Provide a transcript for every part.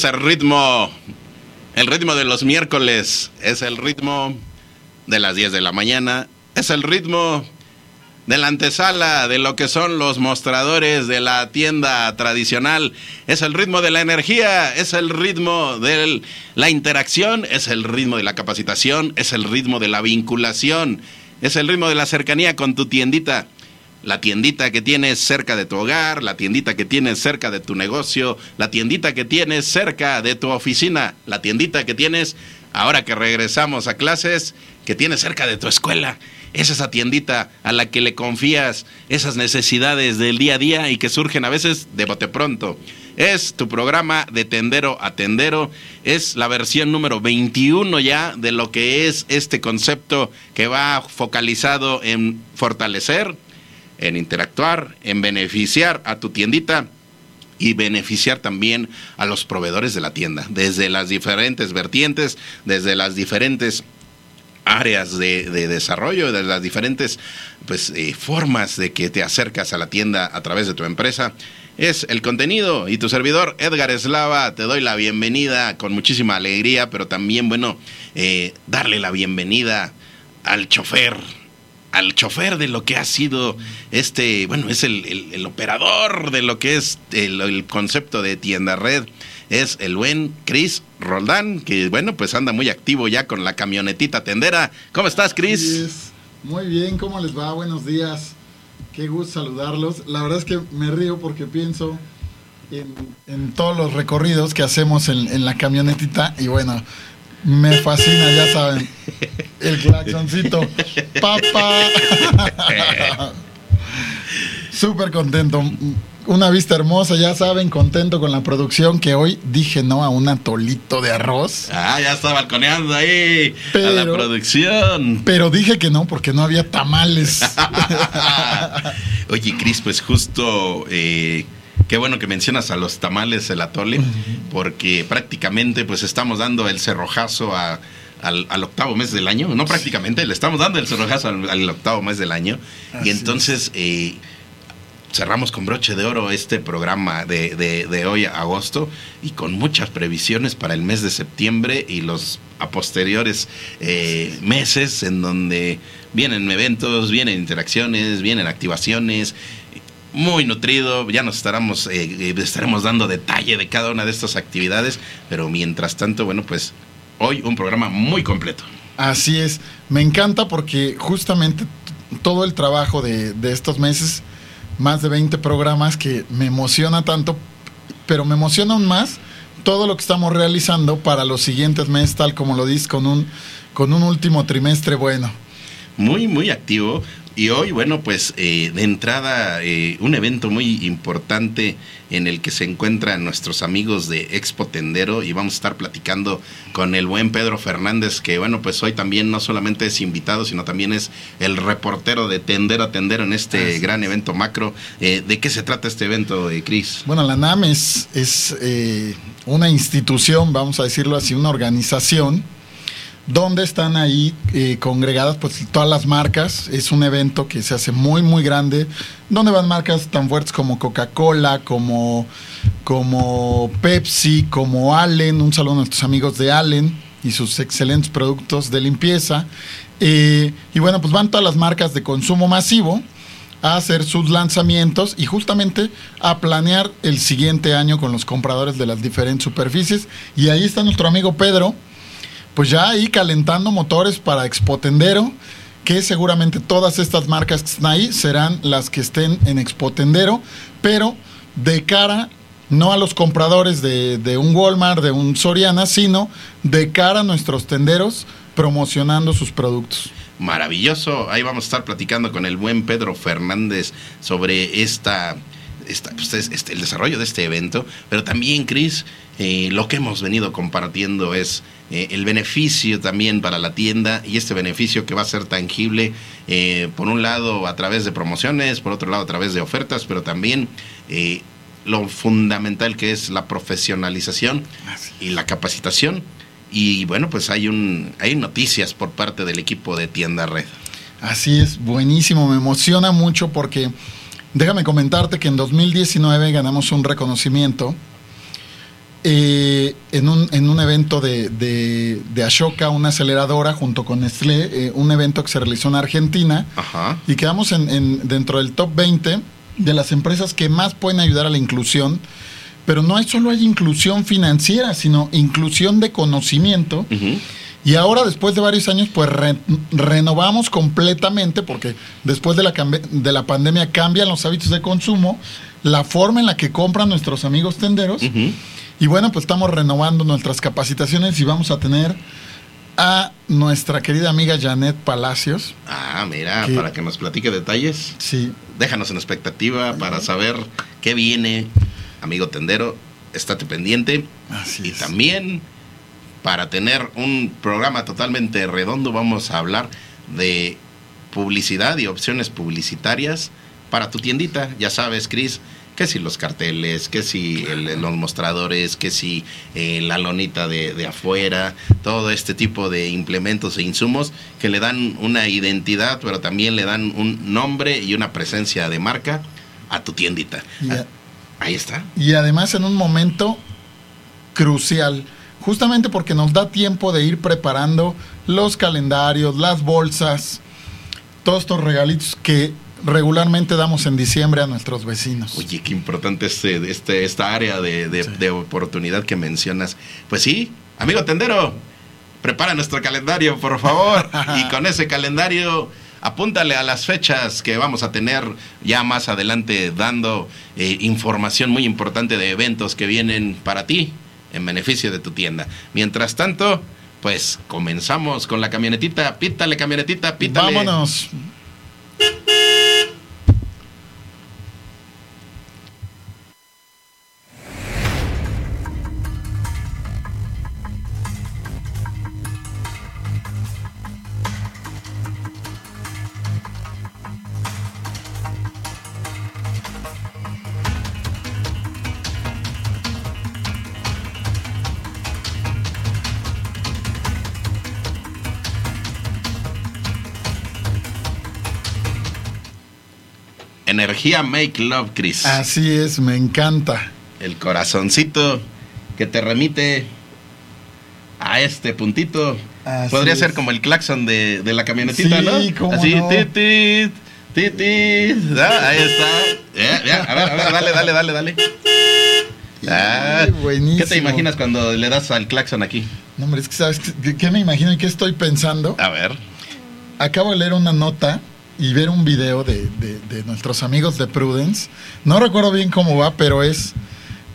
Es el ritmo, el ritmo de los miércoles, es el ritmo de las 10 de la mañana, es el ritmo de la antesala, de lo que son los mostradores de la tienda tradicional, es el ritmo de la energía, es el ritmo de la interacción, es el ritmo de la capacitación, es el ritmo de la vinculación, es el ritmo de la cercanía con tu tiendita la tiendita que tienes cerca de tu hogar, la tiendita que tienes cerca de tu negocio, la tiendita que tienes cerca de tu oficina, la tiendita que tienes ahora que regresamos a clases, que tienes cerca de tu escuela. Es esa tiendita a la que le confías esas necesidades del día a día y que surgen a veces de bote pronto. Es tu programa de tendero a tendero. Es la versión número 21 ya de lo que es este concepto que va focalizado en fortalecer, en interactuar, en beneficiar a tu tiendita y beneficiar también a los proveedores de la tienda, desde las diferentes vertientes, desde las diferentes áreas de, desarrollo, de las diferentes pues, eh, formas de que te acercas a la tienda a través de tu empresa. Es el contenido y tu servidor Edgar Eslava, te doy la bienvenida con muchísima alegría, pero también, bueno, eh, darle la bienvenida al chofer, al chofer de lo que ha sido este, bueno, es el, operador de lo que es el, concepto de tienda red, es el buen Chris Roldán, que bueno, pues anda muy activo ya con la camionetita tendera. ¿Cómo estás, Chris? Muy bien, ¿cómo les va? Buenos días. Qué gusto saludarlos. La verdad es que me río porque pienso en, todos los recorridos que hacemos en, en la camionetita y bueno, me fascina, ya saben. El claxoncito. Papá. Súper contento. Una vista hermosa, ya saben, contento con la producción que hoy dije no a un atolito de arroz. Ah, ya está balconeando ahí a la producción. Pero dije que no porque no había tamales. Oye, Cris, pues justo eh, Qué bueno que mencionas a los tamales, el atole, porque prácticamente pues estamos dando el cerrojazo al, octavo mes del año. No prácticamente, le estamos dando el cerrojazo al, octavo mes del año. y entonces eh, cerramos con broche de oro este programa de, hoy a agosto y con muchas previsiones para el mes de septiembre y los a posteriores eh, meses en donde vienen eventos, vienen interacciones, vienen activaciones muy nutrido, ya nos estaremos, eh, eh, estaremos dando detalle de cada una de estas actividades, pero mientras tanto, bueno, pues hoy un programa muy completo. Así es, me encanta porque justamente todo el trabajo de, de estos meses, más de 20 programas que me emociona tanto, pero me emociona aún más todo lo que estamos realizando para los siguientes meses, tal como lo dices, con un, con un último trimestre bueno. Muy, muy activo. Y hoy, bueno, pues eh, de entrada, eh, un evento muy importante en el que se encuentran nuestros amigos de Expo Tendero y vamos a estar platicando con el buen Pedro Fernández, que bueno, pues hoy también no solamente es invitado, sino también es el reportero de Tendero a Tendero en este gran evento macro. Eh, ¿De qué se trata este evento, Cris? Bueno, la NAM es, es una institución, vamos a decirlo así, una organización donde están ahí eh, congregadas pues todas las marcas. Es un evento que se hace muy muy grande, donde van marcas tan fuertes como Coca-Cola, como, como Pepsi, como Allen. Un saludo a nuestros amigos de Allen y sus excelentes productos de limpieza. Eh, y bueno, pues van todas las marcas de consumo masivo a hacer sus lanzamientos y justamente a planear el siguiente año con los compradores de las diferentes superficies. Y ahí está nuestro amigo Pedro pues ya ahí calentando motores para Expotendero, que seguramente todas estas marcas que están ahí serán las que estén en Expotendero, pero de cara no a los compradores de, un Walmart, de un Soriana, sino de cara a nuestros tenderos promocionando sus productos. Maravilloso. Ahí vamos a estar platicando con el buen Pedro Fernández sobre esta, pues, es- este, el desarrollo de este evento. Pero también, Cris, eh, lo que hemos venido compartiendo es eh, el beneficio también para la tienda y este beneficio que va a ser tangible, eh, por un lado a través de promociones, por otro lado a través de ofertas, pero también eh, lo fundamental que es la profesionalización y la capacitación. Y bueno, pues hay un hay noticias por parte del equipo de Tienda Red. Así es, buenísimo, me emociona mucho porque déjame comentarte que en 2019 ganamos un reconocimiento eh, en, un, en un evento de, de, de Ashoka, una aceleradora junto con Nestlé, eh, un evento que se realizó en Argentina Ajá. y quedamos en, en- dentro del top 20 de las empresas que más pueden ayudar a la inclusión. Pero no hay solo hay inclusión financiera, sino inclusión de conocimiento. Y ahora, después de varios años, pues re- renovamos completamente, porque después de la, de la pandemia cambian los hábitos de consumo, la forma en la que compran nuestros amigos tenderos. Y bueno, pues estamos renovando nuestras capacitaciones y vamos a tener a nuestra querida amiga Janet Palacios. Ah, mira, para que nos platique detalles. Sí, Déjanos en expectativa para saber qué viene, amigo tendero. Estate pendiente. así Y es. también para tener un programa totalmente redondo vamos a hablar de publicidad y opciones publicitarias para tu tiendita. Ya sabes, Cris, que si los carteles, que si el- los mostradores, que si eh, la lonita de, de afuera, todo este tipo de implementos e insumos que le dan una identidad, pero también le dan un nombre y una presencia de marca a tu tiendita. Y a- Ahí está. Y además en un momento crucial, justamente porque nos da tiempo de ir preparando los calendarios, las bolsas, todos estos regalitos que regularmente damos en diciembre a nuestros vecinos. Oye, qué importante este, este, esta área de, de- Sí. de oportunidad que mencionas. Pues sí, amigo tendero, prepara nuestro calendario, por favor. y con ese calendario, apúntale a las fechas que vamos a tener ya más adelante dando eh, información muy importante de eventos que vienen para ti en beneficio de tu tienda. Mientras tanto, pues comenzamos con la camionetita. Pítale, camionetita, pítale. Vámonos. Energía Make Love, Chris. Así es, me encanta. el corazoncito que te remite a este puntito. Así Podría ser como el claxon de, de la camionetita, Sí, ¿no? cómo Así, no. tit, tit, tit, tit. Ah, ahí está. A ver, a ver, dale, dale, dale, dale. Ah, buenísimo. ¿Qué te imaginas cuando le das al claxon aquí? No, hombre, es que sabes qué me imagino y qué estoy pensando. A ver. Acabo de leer una nota y ver un video de, de- de nuestros amigos de Prudence. No recuerdo bien cómo va, pero es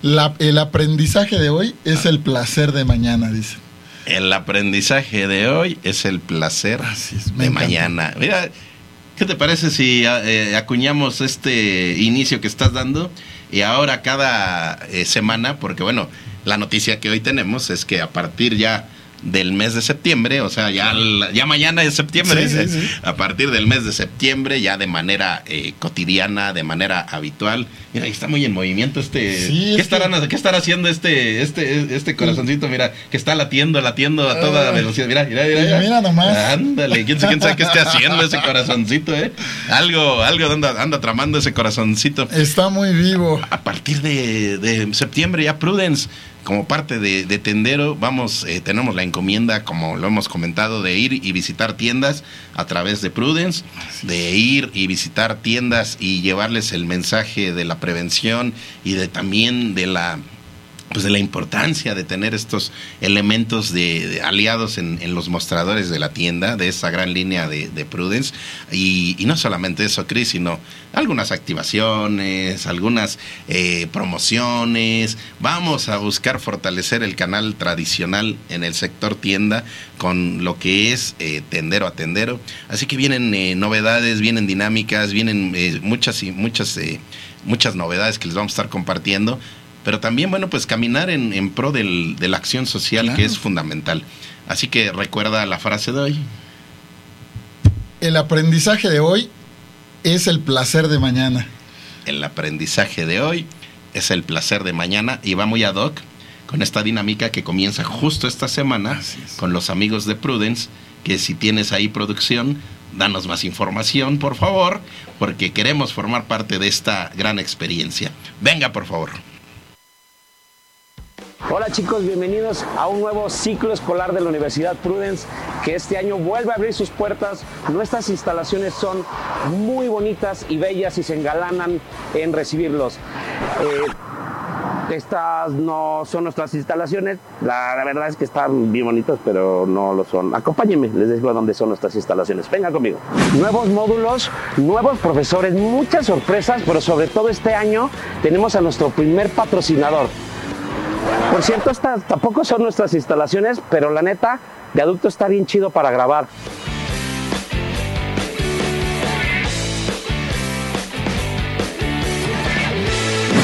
la- el aprendizaje de hoy es el placer de mañana, dice. El aprendizaje de hoy es el placer Así es, me de encanta. mañana. Mira, ¿qué te parece si eh, acuñamos este inicio que estás dando y ahora cada eh, semana, porque bueno, la noticia que hoy tenemos es que a partir ya del mes de septiembre, o sea, ya, ya mañana es septiembre, Sí, sí, sí. a partir del mes de septiembre, ya de manera eh, cotidiana, de manera habitual. Mira, ahí está muy en movimiento este. ¿Qué, es que- estarán, ¿Qué estará haciendo este, este, este corazoncito? Mira, que está latiendo, latiendo a toda Ay. velocidad. Mira, mira, mira. Mira, mira nomás. Ándale, quién sabe, quién sabe qué esté haciendo ese corazoncito, ¿eh? Algo, algo anda, anda tramando ese corazoncito. Está muy vivo. A partir de, de septiembre ya Prudence, como parte de, de Tendero, vamos, eh, tenemos la encomienda, como lo hemos comentado, de ir y visitar tiendas a través de Prudence, de ir y visitar tiendas y llevarles el mensaje de la prevención y de también de la pues de la importancia de tener estos elementos de, aliados en, los mostradores de la tienda, de esa gran línea de, Prudence. Y, no solamente eso, Chris, sino algunas activaciones, algunas eh, promociones. Vamos a buscar fortalecer el canal tradicional en el sector tienda con lo que es eh, tendero a tendero. Así que vienen eh, novedades, vienen dinámicas, vienen muchas y muchas, muchas novedades que les vamos a estar compartiendo pero también, bueno, pues caminar en, pro del, de la acción social que es fundamental. Así que recuerda la frase de hoy. El aprendizaje de hoy es el placer de mañana. El aprendizaje de hoy es el placer de mañana y va muy ad hoc con esta dinámica que comienza justo esta semana con los amigos de Prudence, que si tienes ahí producción, danos más información, por favor, porque queremos formar parte de esta gran experiencia. Venga, por favor. Hola chicos, bienvenidos a un nuevo ciclo escolar de la Universidad Prudence que este año vuelve a abrir sus puertas. Nuestras instalaciones son muy bonitas y bellas y se engalanan en recibirlos. Eh, estas no son nuestras instalaciones, la, verdad es que están bien bonitas, pero no lo son. Acompáñenme, les digo dónde son nuestras instalaciones. Venga conmigo. Nuevos módulos, nuevos profesores, muchas sorpresas, pero sobre todo este año tenemos a nuestro primer patrocinador. Por cierto, estas tampoco son nuestras instalaciones, pero la neta, de adulto está bien chido para grabar.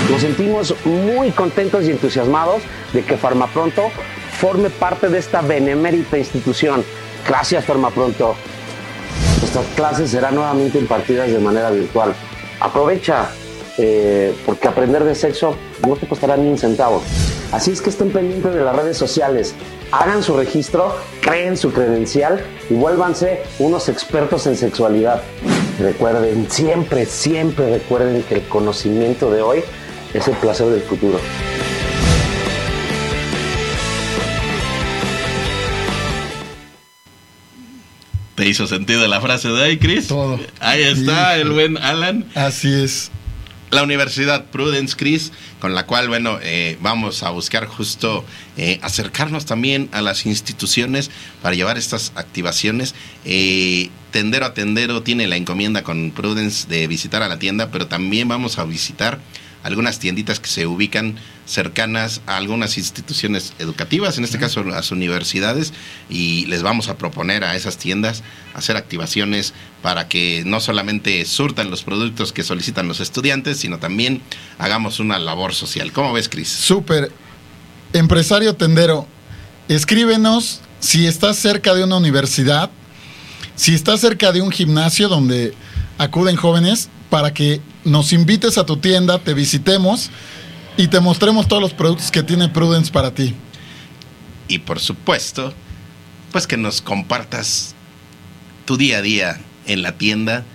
Nos sentimos muy contentos y entusiasmados de que Farmapronto forme parte de esta benemérita institución. Gracias Farmapronto. Nuestras clases serán nuevamente impartidas de manera virtual. Aprovecha, eh, porque aprender de sexo no te costará ni un centavo. Así es que estén pendientes de las redes sociales, hagan su registro, creen su credencial y vuélvanse unos expertos en sexualidad. Recuerden, siempre, siempre recuerden que el conocimiento de hoy es el placer del futuro. ¿Te hizo sentido la frase de hoy, Chris? Todo. Ahí está el buen Alan. Así es la Universidad Prudence, Chris, con la cual, bueno, eh, vamos a buscar justo eh, acercarnos también a las instituciones para llevar estas activaciones. Eh, tendero a Tendero tiene la encomienda con Prudence de visitar a la tienda, pero también vamos a visitar algunas tienditas que se ubican cercanas a algunas instituciones educativas, en este caso las universidades, y les vamos a proponer a esas tiendas hacer activaciones para que no solamente surtan los productos que solicitan los estudiantes, sino también hagamos una labor social. ¿Cómo ves, Cris? Súper. Empresario tendero, escríbenos si estás cerca de una universidad, si estás cerca de un gimnasio donde acuden jóvenes, para que nos invites a tu tienda, te visitemos y te mostremos todos los productos que tiene Prudence para ti. Y por supuesto, pues que nos compartas tu día a día en la tienda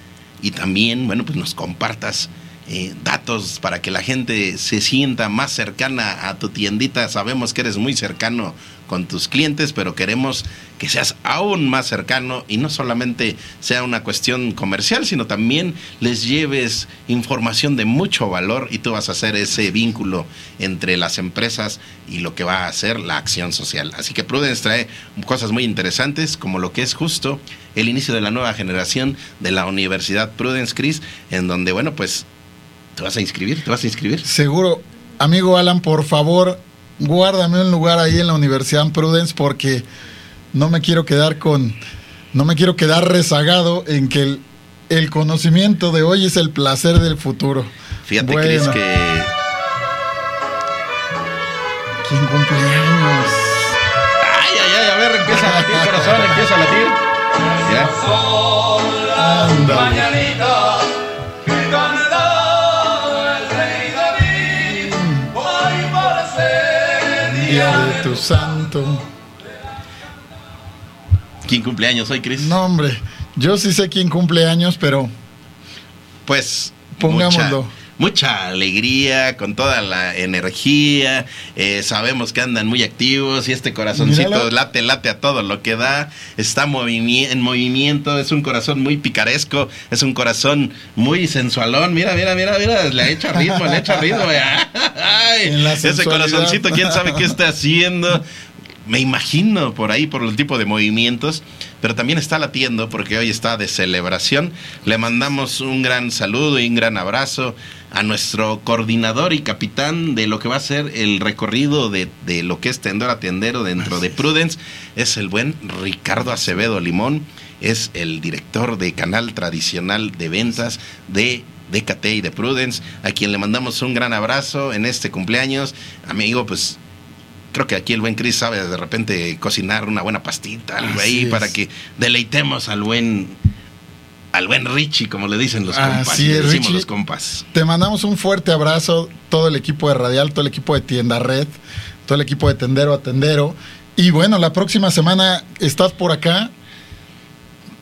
y también, bueno, pues nos compartas eh, datos para que la gente se sienta más cercana a tu tiendita. Sabemos que eres muy cercano con tus clientes, pero queremos que seas aún más cercano y no solamente sea una cuestión comercial, sino también les lleves información de mucho valor y tú vas a hacer ese vínculo entre las empresas y lo que va a hacer la acción social. Así que Prudence trae cosas muy interesantes como lo que es justo el inicio de la nueva generación de la Universidad Prudence Chris, en donde, bueno, pues te vas a inscribir, te vas a inscribir. Seguro. Amigo Alan, por favor, guárdame un lugar ahí en la Universidad Prudence porque no me quiero quedar con, no me quiero quedar rezagado en que el, conocimiento de hoy es el placer del futuro. Fíjate, Cris, que... ¿Quién cumpleaños? Ay, ay, ay, a ver, empieza a latir, corazón, empieza a latir. Ya. de santo. ¿Quién cumpleaños hoy, Cris? No, hombre, yo sí sé quién cumpleaños, pero. Pues. Pongámoslo. mucha alegría, con toda la energía. Eh, sabemos que andan muy activos y este corazoncito Míralo. late, late a todo lo que da. Está movimi- en movimiento, es un corazón muy picaresco, es un corazón muy sensualón. Mira, mira, mira, mira, le echa ritmo, le echa ritmo. Ay, ese corazoncito, quién sabe qué está haciendo. Me imagino por ahí, por el tipo de movimientos, pero también está latiendo porque hoy está de celebración. Le mandamos un gran saludo y un gran abrazo a nuestro coordinador y capitán de lo que va a ser el recorrido de, de lo que es Tendor a Tendero dentro de Prudence. Es el buen Ricardo Acevedo Limón, es el director de canal tradicional de ventas de DKT y de Prudence, a quien le mandamos un gran abrazo en este cumpleaños. Amigo, pues creo que aquí el buen Chris sabe de repente cocinar una buena pastita, algo Así ahí, es. para que deleitemos al buen al buen Richie, como le dicen los compas. Así es, Richie. los compas. Te mandamos un fuerte abrazo, todo el equipo de Radial, todo el equipo de Tienda Red, todo el equipo de Tendero a Tendero. Y bueno, la próxima semana estás por acá.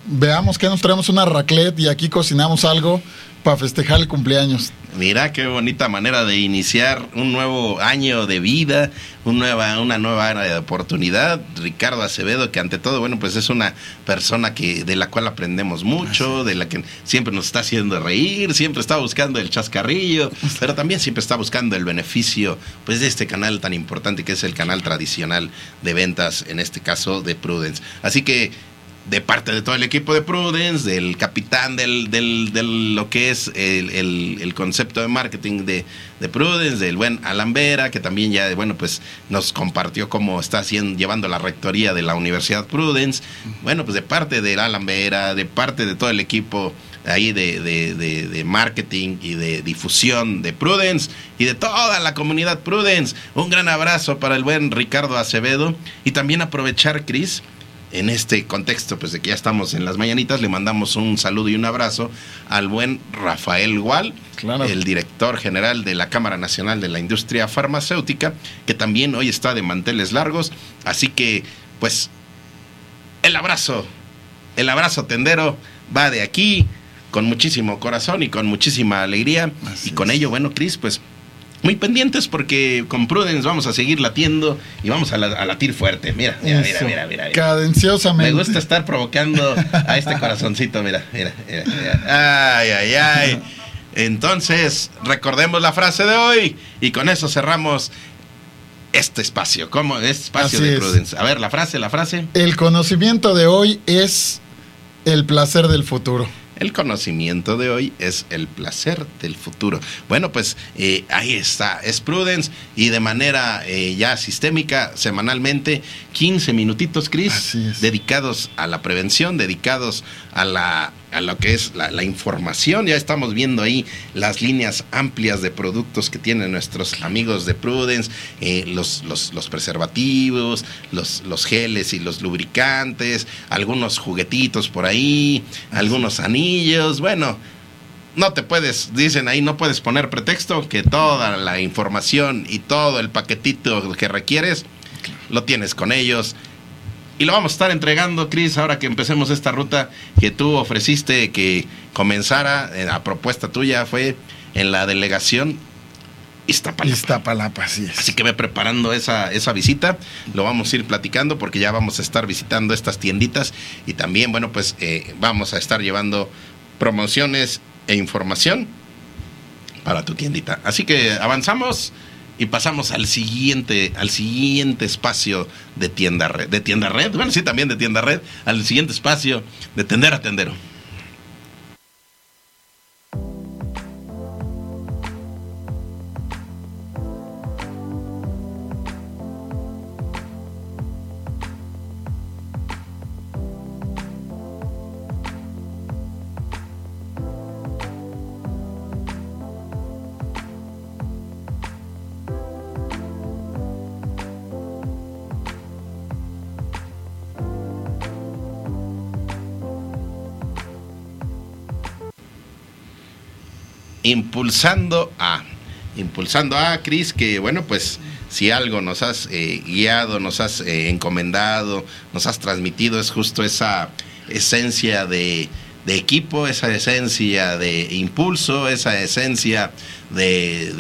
Veamos que nos traemos una raclette y aquí cocinamos algo para festejar el cumpleaños. Mira qué bonita manera de iniciar un nuevo año de vida, un nueva, una nueva era de oportunidad. Ricardo Acevedo, que ante todo, bueno, pues es una persona que de la cual aprendemos mucho, de la que siempre nos está haciendo reír, siempre está buscando el chascarrillo, pero también siempre está buscando el beneficio, pues de este canal tan importante que es el canal tradicional de ventas, en este caso de Prudence. Así que de parte de todo el equipo de Prudence, del capitán del, del, del lo que es el, el- concepto de marketing de, de Prudence, del buen Alan Vera, que también ya, bueno, pues nos compartió cómo está haciendo, llevando la rectoría de la Universidad Prudence. Bueno, pues de parte de Alan Vera, de parte de todo el equipo ahí de, de, de- de marketing y de difusión de Prudence y de toda la comunidad Prudence. Un gran abrazo para el buen Ricardo Acevedo y también aprovechar, Cris, en este contexto, pues de que ya estamos en las mañanitas, le mandamos un saludo y un abrazo al buen Rafael Gual, Claro. el director general de la Cámara Nacional de la Industria Farmacéutica, que también hoy está de manteles largos. Así que, pues, el abrazo, el abrazo tendero va de aquí con muchísimo corazón y con muchísima alegría. Así y con es. ello, bueno, Cris, pues muy pendientes porque con Prudence vamos a seguir latiendo y vamos a, la- a latir fuerte. Mira, mira, mira, mira, mira, mira. Cadenciosamente. Me gusta estar provocando a este corazoncito, mira, mira, mira, mira. Ay, ay, ay. Entonces, recordemos la frase de hoy y con eso cerramos este espacio. ¿Cómo? Este espacio Así de es. Prudence. A ver, la frase, la frase. El conocimiento de hoy es el placer del futuro. El conocimiento de hoy es el placer del futuro. Bueno, pues eh, ahí está, es Prudence y de manera eh, ya sistémica, semanalmente, 15 minutitos, Cris, dedicados a la prevención, dedicados a, la, a lo que es la, la información. Ya estamos viendo ahí las líneas amplias de productos que tienen nuestros amigos de Prudence, eh, los, los, los preservativos, los, los geles y los lubricantes, algunos juguetitos por ahí, algunos anillos. Bueno, no te puedes, dicen ahí, no puedes poner pretexto que toda la información y todo el paquetito que requieres lo tienes con ellos. Y lo vamos a estar entregando, Cris, ahora que empecemos esta ruta que tú ofreciste que comenzara, eh, a propuesta tuya fue en la delegación Iztapalapa. Iztapalapa, así es. Así que ve preparando esa, esa visita, lo vamos a ir platicando porque ya vamos a estar visitando estas tienditas y también, bueno, pues eh, vamos a estar llevando promociones e información para tu tiendita. Así que avanzamos y pasamos al siguiente, al siguiente espacio de tienda red. De tienda red, bueno, sí, también de tienda red, al siguiente espacio de tender a tendero. Impulsando a impulsando a Cris que bueno pues si algo nos has eh, guiado nos has eh, encomendado nos has transmitido es justo esa esencia de equipo, esa esencia de impulso, esa esencia de-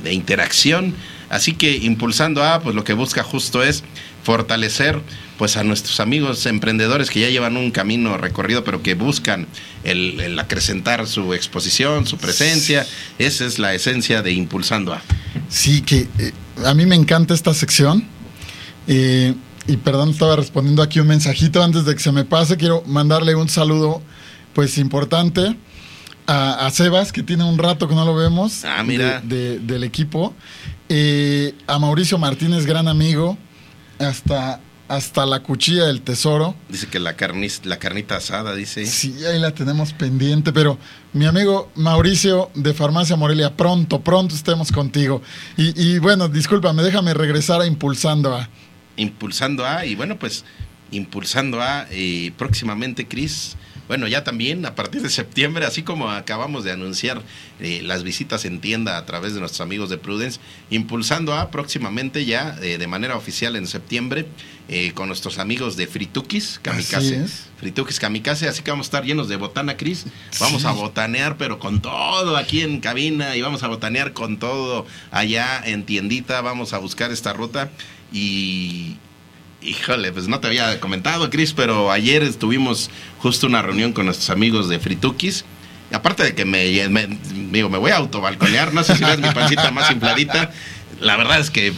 de interacción. Así que impulsando A, pues lo que busca justo es fortalecer pues a nuestros amigos emprendedores que ya llevan un camino recorrido, pero que buscan el, el acrecentar su exposición, su presencia. Esa es la esencia de Impulsando A. Sí, que eh, a mí me encanta esta sección. Eh, y perdón, estaba respondiendo aquí un mensajito antes de que se me pase. Quiero mandarle un saludo, pues importante, a, a Sebas, que tiene un rato que no lo vemos. Ah, mira. de- de- del equipo. Eh, a Mauricio Martínez, gran amigo. Hasta, hasta la cuchilla del tesoro. Dice que la, carnis, la carnita asada, dice. Sí, ahí la tenemos pendiente, pero mi amigo Mauricio de Farmacia Morelia, pronto, pronto estemos contigo. Y, y bueno, discúlpame, déjame regresar a Impulsando a... Impulsando A y bueno, pues Impulsando A eh, próximamente, Cris. Bueno, ya también a partir de septiembre, así como acabamos de anunciar eh, las visitas en tienda a través de nuestros amigos de Prudence, Impulsando A próximamente ya eh, de manera oficial en septiembre eh, con nuestros amigos de Fritukis Kamikaze. Fritukis Kamikaze, así que vamos a estar llenos de botana, Cris. Vamos Sí. a botanear, pero con todo aquí en cabina y vamos a botanear con todo allá en tiendita. Vamos a buscar esta ruta y. Híjole, pues no te había comentado, Cris, pero ayer estuvimos justo una reunión con nuestros amigos de Fritukis. Y aparte de que me, me, digo, me voy a autobalconear, no sé si ves mi pancita más infladita. La verdad es que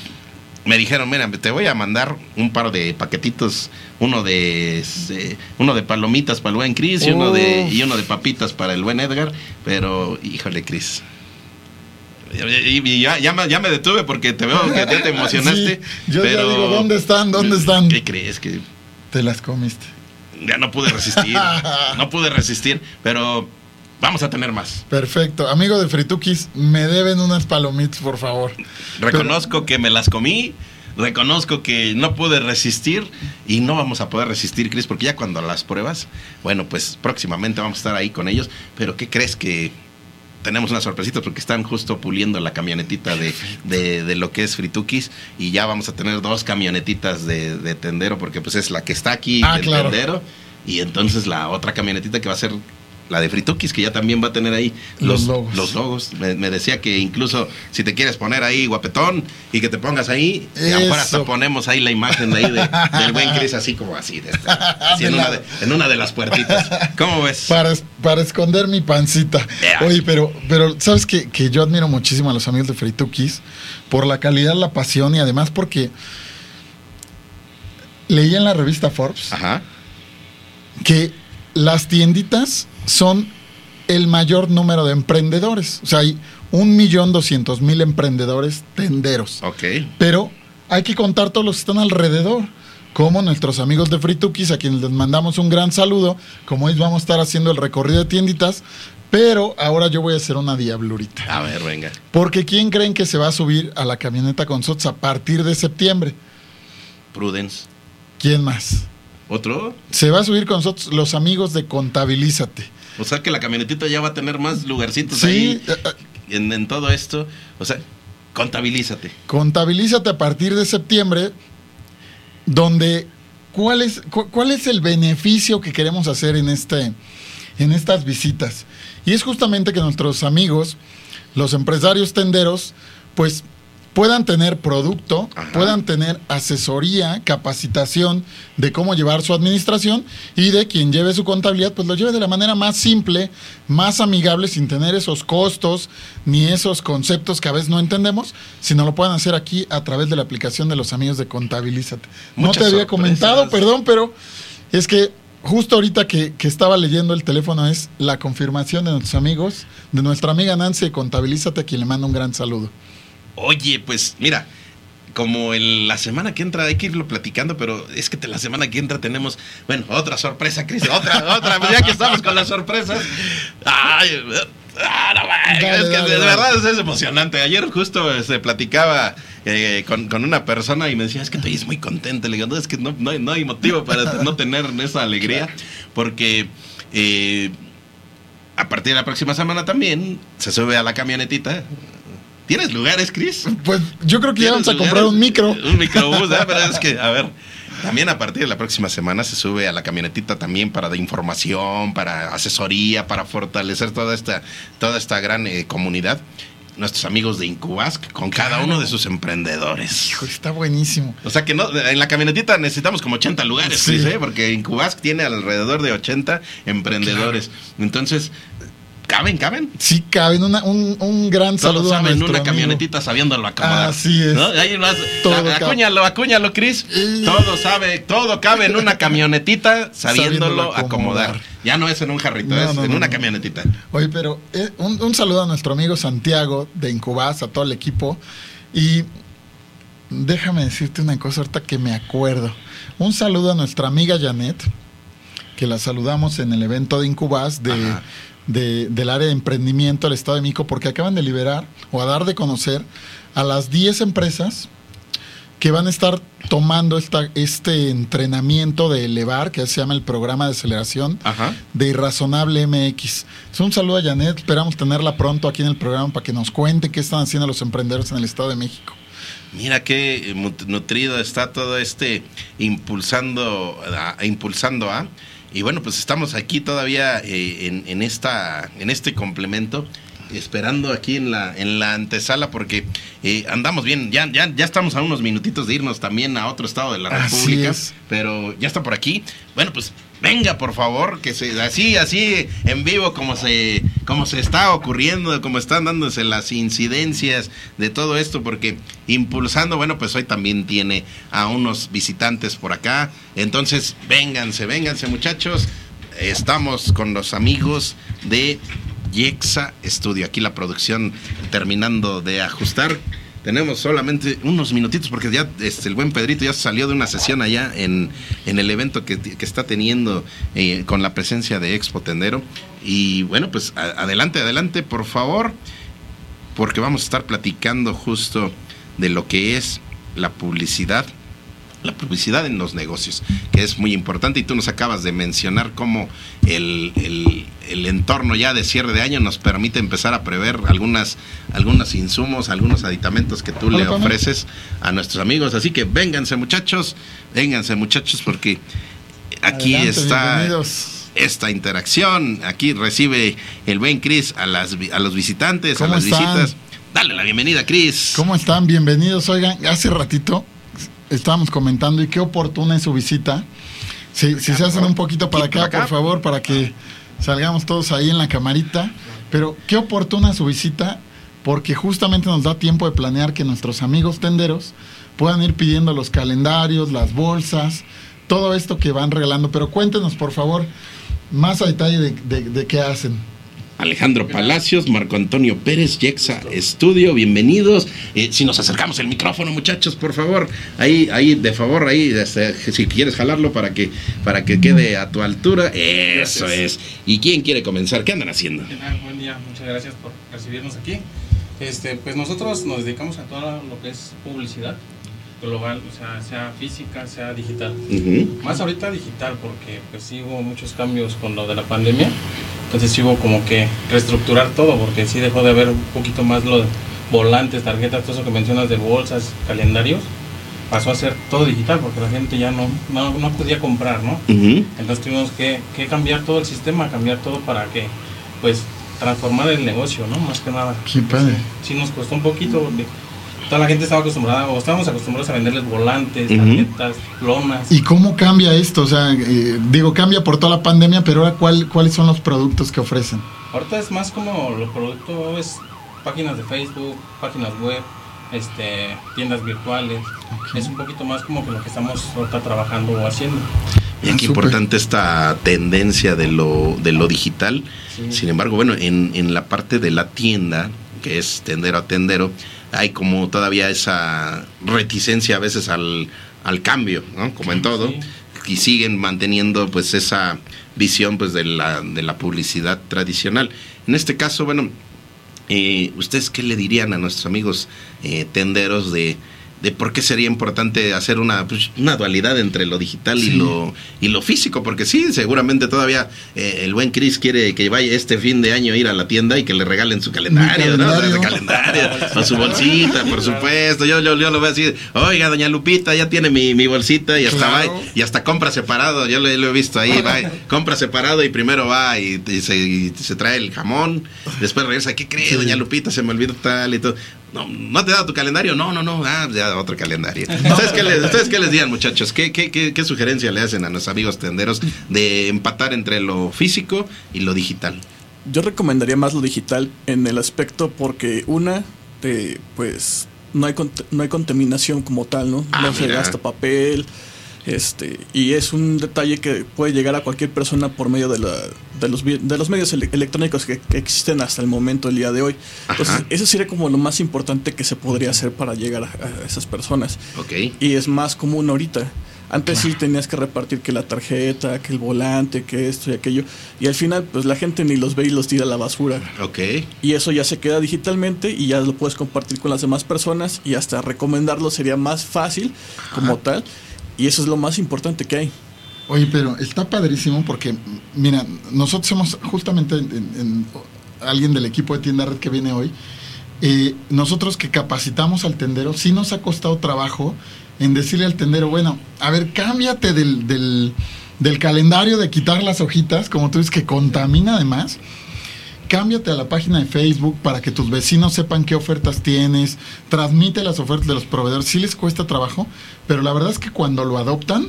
me dijeron, mira, te voy a mandar un par de paquetitos, uno de este, uno de palomitas para el buen Cris y uno de y uno de papitas para el buen Edgar, pero híjole, Cris. Y, ya, ya, me, ya me detuve porque te veo que ya te emocionaste. Sí, yo ya pero- digo, ¿dónde están? ¿Dónde están? ¿Qué crees? Que Te las comiste. ya no pude resistir. no pude resistir, pero vamos a tener más. Perfecto. Amigo de Fritukis, me deben unas palomitas, por favor. Reconozco que me las comí, reconozco que no pude resistir y no vamos a poder resistir, Chris, porque ya cuando las pruebas, bueno, pues próximamente vamos a estar ahí con ellos, pero ¿qué crees que tenemos una sorpresita porque están justo puliendo la camionetita de, de, de lo que es Fritukis y ya vamos a tener dos camionetitas de, de tendero porque pues es la que está aquí Ah, del claro. tendero y entonces la otra camionetita que va a ser la de Fritukis que ya también va a tener ahí Los los, logos. los logos. Me, me decía que incluso si te quieres poner ahí guapetón y que te pongas ahí, y a lo mejor hasta ponemos ahí la imagen de ahí de- del buen Chris así como así, de esta- así en, una de, en una de las puertitas. ¿Cómo ves? Para, para esconder mi pancita. Yeah. Oye, pero, pero ¿sabes que, que yo admiro muchísimo a los amigos de Fritukis por la calidad, la pasión y además porque leí en la revista Forbes Ajá. que las tienditas son el mayor número de emprendedores. O sea, hay un millón doscientos mil emprendedores tenderos. Ok. Pero hay que contar todos los que están alrededor. Como nuestros amigos de Fritukis, a quienes les mandamos un gran saludo. Como hoy vamos a estar haciendo el recorrido de tienditas. Pero ahora yo voy a hacer una diablurita. A ver, venga. Porque ¿quién creen que se va a subir a la camioneta con nosotros a partir de septiembre? Prudence. ¿Quién más? ¿Otro? Se va a subir con nosotros los amigos de Contabilízate. O sea que la camionetita ya va a tener más lugarcitos Sí, ahí eh, eh, en, en todo esto. O sea, contabilízate. Contabilízate a partir de septiembre, donde ¿cuál es, cu- cuál es el beneficio que queremos hacer en, este, en estas visitas? Y es justamente que nuestros amigos, los empresarios tenderos, pues puedan tener producto, Ajá. puedan tener asesoría, capacitación de cómo llevar su administración y de quien lleve su contabilidad, pues lo lleve de la manera más simple, más amigable, sin tener esos costos ni esos conceptos que a veces no entendemos, sino lo puedan hacer aquí a través de la aplicación de los amigos de Contabilízate. No te había comentado, perdón, pero es que justo ahorita que, que estaba leyendo el teléfono es la confirmación de nuestros amigos, de nuestra amiga Nancy de Contabilízate, a quien le mando un gran saludo. Oye, pues mira, como el- la semana que entra hay que irlo platicando, pero es que te- la semana que entra tenemos, bueno, otra sorpresa, Cris, otra, otra, pues ya que estamos con las sorpresas. Ay, ah, no, man, Dale, es que dale, de dale. verdad es, es emocionante. Ayer justo se platicaba eh, con, con una persona y me decía, es que estoy muy contenta. Le digo, no, es que no, no hay, no hay motivo para no tener esa alegría, porque... eh, a partir de la próxima semana también se sube a la camionetita. ¿Tienes lugares, Cris? Pues yo creo que ya ¿Tienes vamos a comprar un micro. Un microbús, ¿eh? pero es que, a ver, También a partir de la próxima semana se sube a la camionetita también para de información, para asesoría, para fortalecer toda esta, toda esta gran eh, comunidad. Nuestros amigos de Incubask con cada uno de sus emprendedores. Hijo, está buenísimo. O sea que no, en la camionetita necesitamos como 80 lugares, Sí. Chris, ¿eh? porque Incubask tiene alrededor de 80 emprendedores. Entonces, ¿caben, caben? Sí, caben. Una- un, un gran Todos saludo a saben nuestro una amigo. camionetita sabiéndolo acomodar. Así es. ¿No? Ahí lo has- Todo a- acúñalo, acúñalo, Cris. Y- Todo sabe, todo cabe en una camionetita sabiéndolo Sabiéndolo acomodar. acomodar. Ya no es en un jarrito, No, es no, en una camionetita. Oye, pero eh, un, un saludo a nuestro amigo Santiago de Incubas, a todo el equipo. Y déjame decirte una cosa ahorita que me acuerdo. Un saludo a nuestra amiga Janet, que la saludamos en el evento de Incubas de, Ajá. De- del área de emprendimiento del Estado de México, porque acaban de liberar o a dar de conocer a las 10 empresas que van a estar tomando esta, este entrenamiento de elevar, que se llama el programa de aceleración Ajá. de Irrazonable MX. Es un saludo a Janet, esperamos tenerla pronto aquí en el programa para que nos cuente qué están haciendo los emprendedores en el Estado de México. Mira qué eh, nutrido está todo este impulsando a, impulsando a. Y bueno, pues estamos aquí todavía eh, en, en esta en este complemento esperando aquí en la en la antesala porque eh, andamos bien ya ya ya estamos a unos minutitos de irnos también a otro estado de la Así República es. pero ya está por aquí bueno pues venga por favor que se así así en vivo como se como se está ocurriendo como están dándose las incidencias de todo esto porque impulsando bueno pues hoy también tiene a unos visitantes por acá. Entonces vénganse vénganse muchachos. Estamos con los amigos de Yexa Studio aquí la producción terminando de ajustar tenemos solamente unos minutitos porque ya este, el buen Pedrito ya salió de una sesión allá en, en el evento que, que está teniendo eh, con la presencia de Expo Tendero. Y bueno, pues adelante, adelante, por favor, porque vamos a estar platicando justo de lo que es la publicidad la publicidad en los negocios, que es muy importante y tú nos acabas de mencionar cómo el, el- el entorno ya de cierre de año nos permite empezar a prever algunas, algunos insumos, algunos aditamentos que tú le ofreces a nuestros amigos. Así que vénganse muchachos, vénganse muchachos porque aquí Adelante, está bienvenidos. esta interacción, aquí recibe el buen Cris a, las, a los visitantes, a ¿Cómo las están? visitas. Dale la bienvenida, Cris. ¿Cómo están? Bienvenidos. Oigan, hace ratito estábamos comentando y qué oportuna es su visita. Si, si se hacen un poquito para acá, acá. por favor, para que salgamos todos ahí en la camarita. Pero qué oportuna su visita, porque justamente nos da tiempo de planear que nuestros amigos tenderos puedan ir pidiendo los calendarios, las bolsas, todo esto que van regalando. Pero cuéntenos, por favor, más a detalle de, de- de qué hacen. Alejandro Palacios, Marco Antonio Pérez, Yexa Estudio, bienvenidos. Eh, si nos acercamos el micrófono, muchachos, por favor, ahí, ahí, de favor, ahí, este, si quieres jalarlo para que, para que quede a tu altura, eso es. ¿Y quién quiere comenzar? ¿Qué andan haciendo? Buen día, muchas gracias por recibirnos aquí. Este, pues nosotros nos dedicamos a todo lo que es publicidad global, o sea, sea física, sea digital. Más ahorita digital porque pues sí hubo muchos cambios con lo de la pandemia, entonces sí hubo como que reestructurar todo porque sí dejó de haber un poquito más lo de volantes, tarjetas, todo eso que mencionas de bolsas, calendarios, pasó a ser todo digital porque la gente ya no, no, no podía comprar, ¿no? Entonces tuvimos que, que cambiar todo el sistema, cambiar todo para que, pues, transformar el negocio, ¿no? Más que nada. Qué padre. Sí nos costó un poquito porque toda la gente estaba acostumbrada, o estábamos acostumbrados a venderles volantes, tarjetas, lonas. ¿Y cómo cambia esto? O sea, eh, digo, cambia por toda la pandemia, pero ahora, ¿cuál, ¿cuáles son los productos que ofrecen? Ahorita es más como los productos, páginas de Facebook, páginas web, este, tiendas virtuales. Es un poquito más como que lo que estamos ahorita trabajando o haciendo. Mira Ah, qué súper. importante esta tendencia de lo, de lo digital. Sí. Sin embargo, bueno, en, en la parte de la tienda, que es tendero a tendero, hay como todavía esa reticencia a veces al, al cambio, ¿no? Como en todo. Y siguen manteniendo pues esa visión pues de la, de la publicidad tradicional. En este caso, bueno, eh, ¿ustedes qué le dirían a nuestros amigos eh, tenderos de de por qué sería importante hacer una, pues, una dualidad entre lo digital y lo y lo físico, porque sí, seguramente todavía eh, el buen Chris quiere que vaya este fin de año a ir a la tienda y que le regalen su calendario, ¿no? O sea, su calendario, o su bolsita, por supuesto. Yo, yo, yo lo veo así, oiga, doña Lupita, ya tiene mi, mi bolsita y hasta Claro. va, y hasta compra separado, yo lo, lo he visto ahí, va, compra separado y primero va y, y se, y se trae el jamón, después regresa, ¿qué cree, doña Lupita? Se me olvidó tal y todo. No, ¿no te da tu calendario? No, no, no, ah, ya otro calendario. ¿Ustedes qué les, ustedes qué les digan, muchachos? ¿Qué, qué, qué, qué sugerencia le hacen a nuestros amigos tenderos de empatar entre lo físico y lo digital? Yo recomendaría más lo digital en el aspecto porque una, pues no hay no hay contaminación como tal, ¿no? Ah, no se gasta papel, este y es un detalle que puede llegar a cualquier persona por medio de, la, de los de los medios ele- electrónicos que, que existen hasta el momento el día de hoy. Entonces Ajá. eso sería como lo más importante que se podría hacer para llegar a, a esas personas Ok. y es más común ahorita. Antes sí tenías que repartir que la tarjeta, que el volante, que esto y aquello. Y al final, pues la gente ni los ve y los tira a la basura. Ok. Y eso ya se queda digitalmente y ya lo puedes compartir con las demás personas y hasta recomendarlo sería más fácil como tal. Y eso es lo más importante que hay. Oye, pero está padrísimo porque, mira, nosotros somos justamente en- en- alguien del equipo de tienda red que viene hoy. eh, nosotros que capacitamos al tendero, sí nos ha costado trabajo en decirle al tendero, bueno, a ver, cámbiate del, del, calendario de quitar las hojitas, como tú dices, que contamina además. Cámbiate a la página de Facebook para que tus vecinos sepan qué ofertas tienes. Transmite las ofertas de los proveedores. Sí les cuesta trabajo, pero la verdad es que cuando lo adoptan.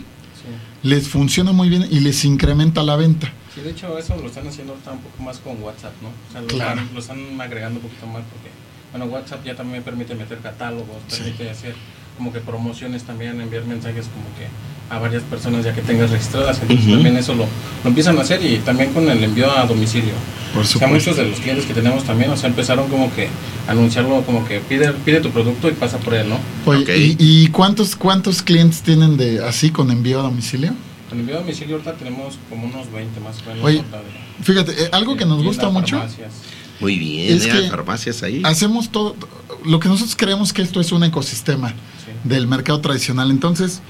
Les funciona muy bien y les incrementa la venta. Sí, de hecho eso lo están haciendo un poco más con WhatsApp, ¿no? O sea, lo, Claro. están, lo están agregando un poquito más porque, bueno, WhatsApp ya también permite meter catálogos, permite hacer como que promociones también, enviar mensajes como que a varias personas ya que tengas registradas. Entonces también eso lo, lo empiezan a hacer y también con el envío a domicilio. Por O sea, supuesto. muchos de los clientes que tenemos también, o sea, empezaron como que a anunciarlo como que pide, pide tu producto y pasa por él, ¿no? Oye, Ok. ¿y, y cuántos, cuántos clientes tienen de así con envío a domicilio? Con envío a domicilio ahorita tenemos como unos 20 más o menos. Oye, de- Fíjate, eh, algo que nos gusta mucho, farmacias. Muy bien, Es ya, que farmacias ahí. hacemos todo, lo que nosotros creemos que esto es un ecosistema. Del mercado tradicional. Entonces,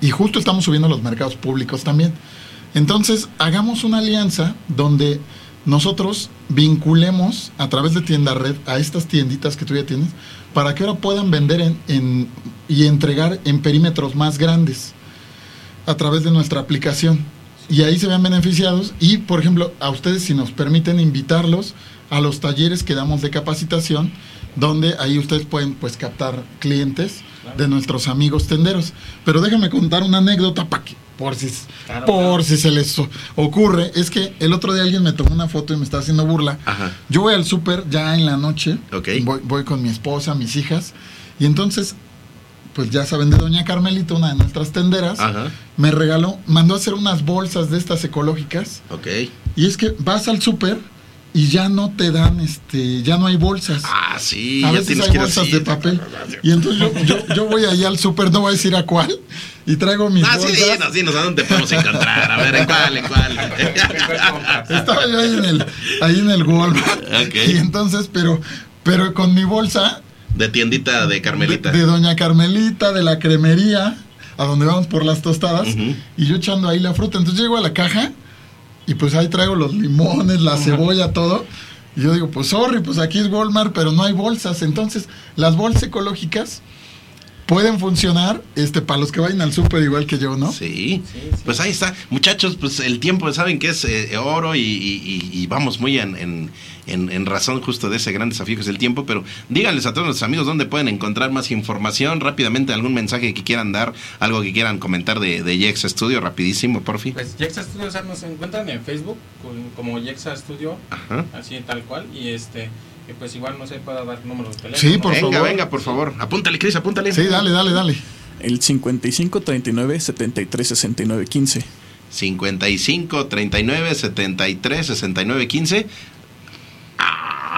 y justo estamos subiendo los mercados públicos también. Entonces, hagamos una alianza donde nosotros vinculemos a través de tienda red a estas tienditas que tú ya tienes para que ahora puedan vender en, en- y entregar en perímetros más grandes a través de nuestra aplicación. Y ahí se vean beneficiados y, por ejemplo, a ustedes si nos permiten invitarlos a los talleres que damos de capacitación, donde ahí ustedes pueden pues captar clientes de nuestros amigos tenderos. Pero déjame contar una anécdota para que por si Claro, por claro. si se les ocurre, es que el otro día alguien me tomó una foto y me está haciendo burla. Ajá. Yo voy al súper ya en la noche, Ok. voy, voy con mi esposa, mis hijas, y entonces, pues ya saben de Doña Carmelita, una de nuestras tenderas, Ajá. me regaló, mandó a hacer unas bolsas de estas ecológicas, Ok. y es que vas al súper y ya no te dan, este, ya no hay bolsas. Ah, sí, a ya veces hay bolsas así. de papel. Y entonces yo, yo, yo voy ahí al súper, no voy a decir a cuál, y traigo mis Ah, sí, bolsas. dinos, dinos, ¿a dónde podemos encontrar? A ver, ¿en cuál, en cuál? Estaba yo ahí en el, ahí en el Walmart. Ok. Y entonces, pero, pero con mi bolsa De tiendita de Carmelita. De, de Doña Carmelita, de la cremería, a donde vamos por las tostadas, y yo echando ahí la fruta. Entonces llego a la caja y pues ahí traigo los limones, la cebolla, todo. Y yo digo, pues sorry, pues aquí es Walmart, pero no hay bolsas. Entonces, las bolsas ecológicas pueden funcionar este para los que vayan al súper igual que yo, ¿no? Sí. Sí, sí. pues ahí está. Muchachos, pues el tiempo, saben que es eh, oro y, y- y- y vamos muy en, en- en- en razón justo de ese gran desafío que es el tiempo, pero díganles a todos nuestros amigos dónde pueden encontrar más información, rápidamente algún mensaje que quieran dar, algo que quieran comentar de, de Jex Studio, rapidísimo, porfi. Pues Yexa Studio, o sea, nos encuentran en Facebook como Yexa Studio, Ajá. así tal cual, y este, y pues igual no se pueda dar números de teléfono. Sí, por venga, favor. venga, por favor. Apúntale, Cris, apúntale. Sí, dale, dale, dale. El 55 39 73 69 15. 55 39 73 69 15.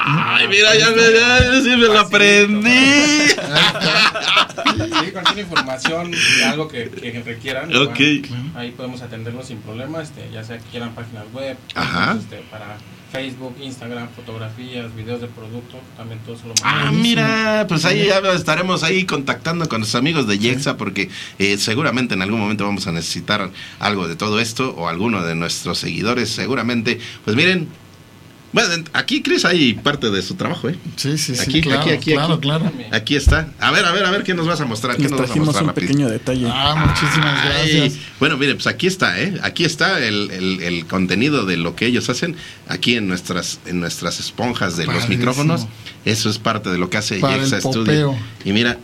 Ay, mira, ya me, ya, sí me lo aprendí. Sí, cualquier información, algo que, que requieran, Ok. igual, ahí podemos atenderlo sin problema, este, ya sea que quieran páginas web, Ajá. este, para Facebook, Instagram, fotografías, videos de producto, también todo eso lo Ah, mira, pues ahí ya estaremos ahí contactando con nuestros amigos de Yexa porque eh, seguramente en algún momento vamos a necesitar algo de todo esto o alguno de nuestros seguidores seguramente. Pues miren, bueno, aquí Chris hay parte de su trabajo, ¿eh? Sí, sí, sí. Aquí, claro, aquí, aquí, claro, aquí. claro. Aquí está. A ver, a ver, a ver, ¿qué nos vas a mostrar? ¿Qué nos vas a trajimos mostrar un rapidito? pequeño detalle. Ah, muchísimas Ay, gracias. bueno, miren, pues aquí está, ¿eh? Aquí está el, el- el contenido de lo que ellos hacen aquí en nuestras, en nuestras esponjas de los micrófonos. Eso es parte de lo que hace Para Yexa Studio. Y mira.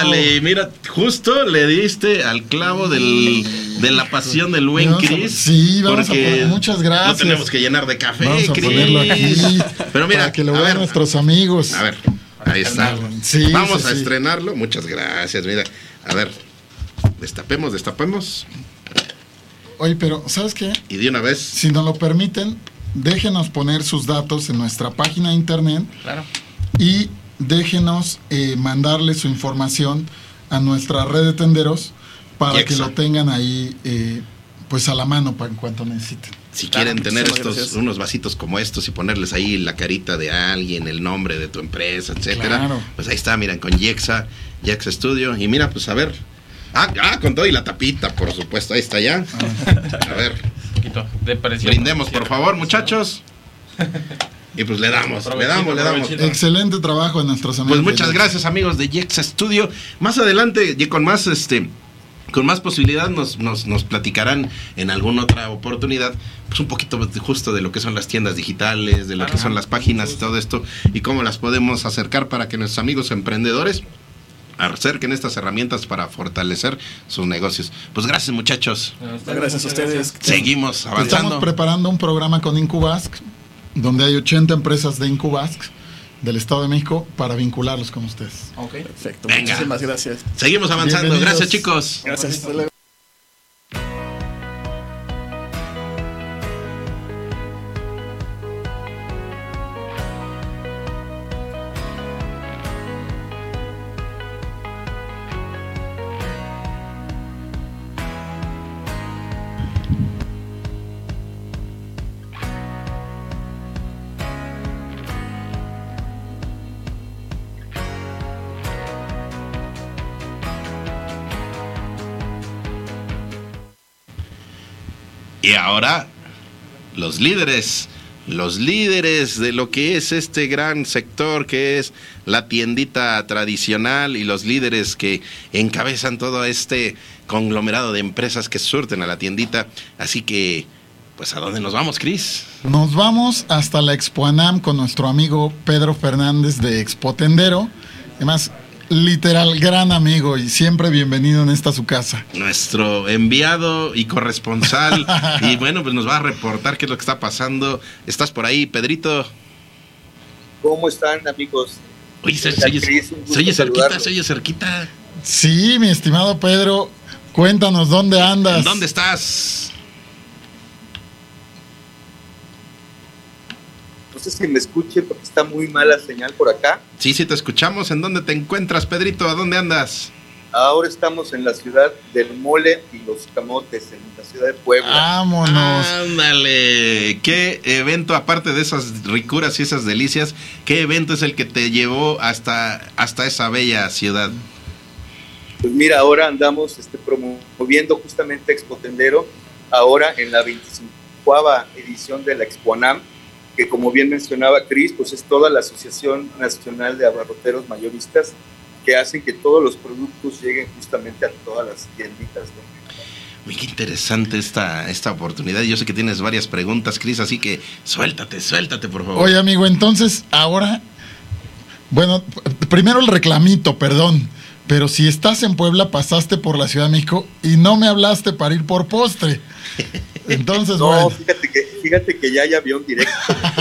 Ándale, mira, justo le diste al clavo del, de la pasión del buen Vamos a- Chris. sí, vamos a poner- muchas gracias. No tenemos que llenar de café, Vamos a Chris. ponerlo aquí. Pero mira, para que lo a vean nuestros amigos. a ver, ahí está. Sí, Vamos sí, a sí. estrenarlo. Muchas gracias. Mira, a ver, destapemos, destapemos. Oye, pero ¿sabes qué? Y de una vez, Si nos lo permiten, déjenos poner sus datos en nuestra página de internet Claro. y déjenos eh, mandarle su información a nuestra red de tenderos para que lo tengan ahí eh, pues a la mano para en cuanto necesiten. si Claro, quieren tener estos gracias. unos vasitos como estos y ponerles ahí la carita de alguien, el nombre de tu empresa, etcétera, Claro. pues ahí está, miren, con Yexa, Yexa Studio. Y mira, pues a ver. Ah, ah, con todo y la tapita, por supuesto, ahí está ya. A ver, Un poquito de presión. brindemos, por favor, muchachos. Y pues le damos, le damos, le damos. Excelente trabajo de nuestros amigos. Pues muchas gracias amigos de Yexa Studio. Más adelante y con más este con más posibilidad nos, nos, nos platicarán en alguna otra oportunidad pues un poquito justo de lo que son las tiendas digitales, de lo que son las páginas y todo esto y cómo las podemos acercar para que nuestros amigos emprendedores acerquen estas herramientas para fortalecer sus negocios. Pues gracias muchachos. A Gracias a ustedes. Seguimos Estamos avanzando. preparando un programa con Incubask, donde hay 80 empresas de Incubask del Estado de México para vincularlos con ustedes. Ok. Perfecto. Venga. Muchísimas gracias. Seguimos avanzando. Gracias chicos. Gracias. Ahora, los líderes, los líderes de lo que es este gran sector que es la tiendita tradicional y los líderes que encabezan todo este conglomerado de empresas que surten a la tiendita. Así que, pues, ¿a dónde nos vamos, Cris? Nos vamos hasta la Expo Anam con nuestro amigo Pedro Fernández de Expo Tendero. Además, literal, gran amigo y siempre bienvenido en esta su casa. Nuestro enviado y corresponsal. y bueno, pues nos va a reportar qué es lo que está pasando. ¿Estás por ahí, Pedrito? ¿Cómo están, amigos? Oye, se, oye- se oye cerquita, se oye cerquita. Sí, mi estimado Pedro, cuéntanos dónde andas. ¿En dónde estás? No sé si me escuche porque está muy mala señal por acá. Sí, sí, te escuchamos. ¿En dónde te encuentras, Pedrito? ¿A dónde andas? Ahora estamos en la ciudad del mole y los camotes, en la ciudad de Puebla. Vámonos. Ándale. ¿Qué evento, aparte de esas ricuras y esas delicias, qué evento es el que te llevó hasta, hasta esa bella ciudad? Pues mira, ahora andamos este, promoviendo justamente Expo Tendero, ahora en la 25 edición de la Expo Anam, que como bien mencionaba Cris, pues es toda la Asociación Nacional de Abarroteros Mayoristas que hacen que todos los productos lleguen justamente a todas las tienditas. ¿no? Qué interesante esta, esta oportunidad. Yo sé que tienes varias preguntas, Cris, así que suéltate, suéltate, por favor. Oye, amigo, entonces ahora, bueno, primero el reclamito, perdón, pero si estás en Puebla, pasaste por la Ciudad de México y no me hablaste para ir por postre. Entonces, No, bueno, fíjate que, fíjate que ya hay avión directo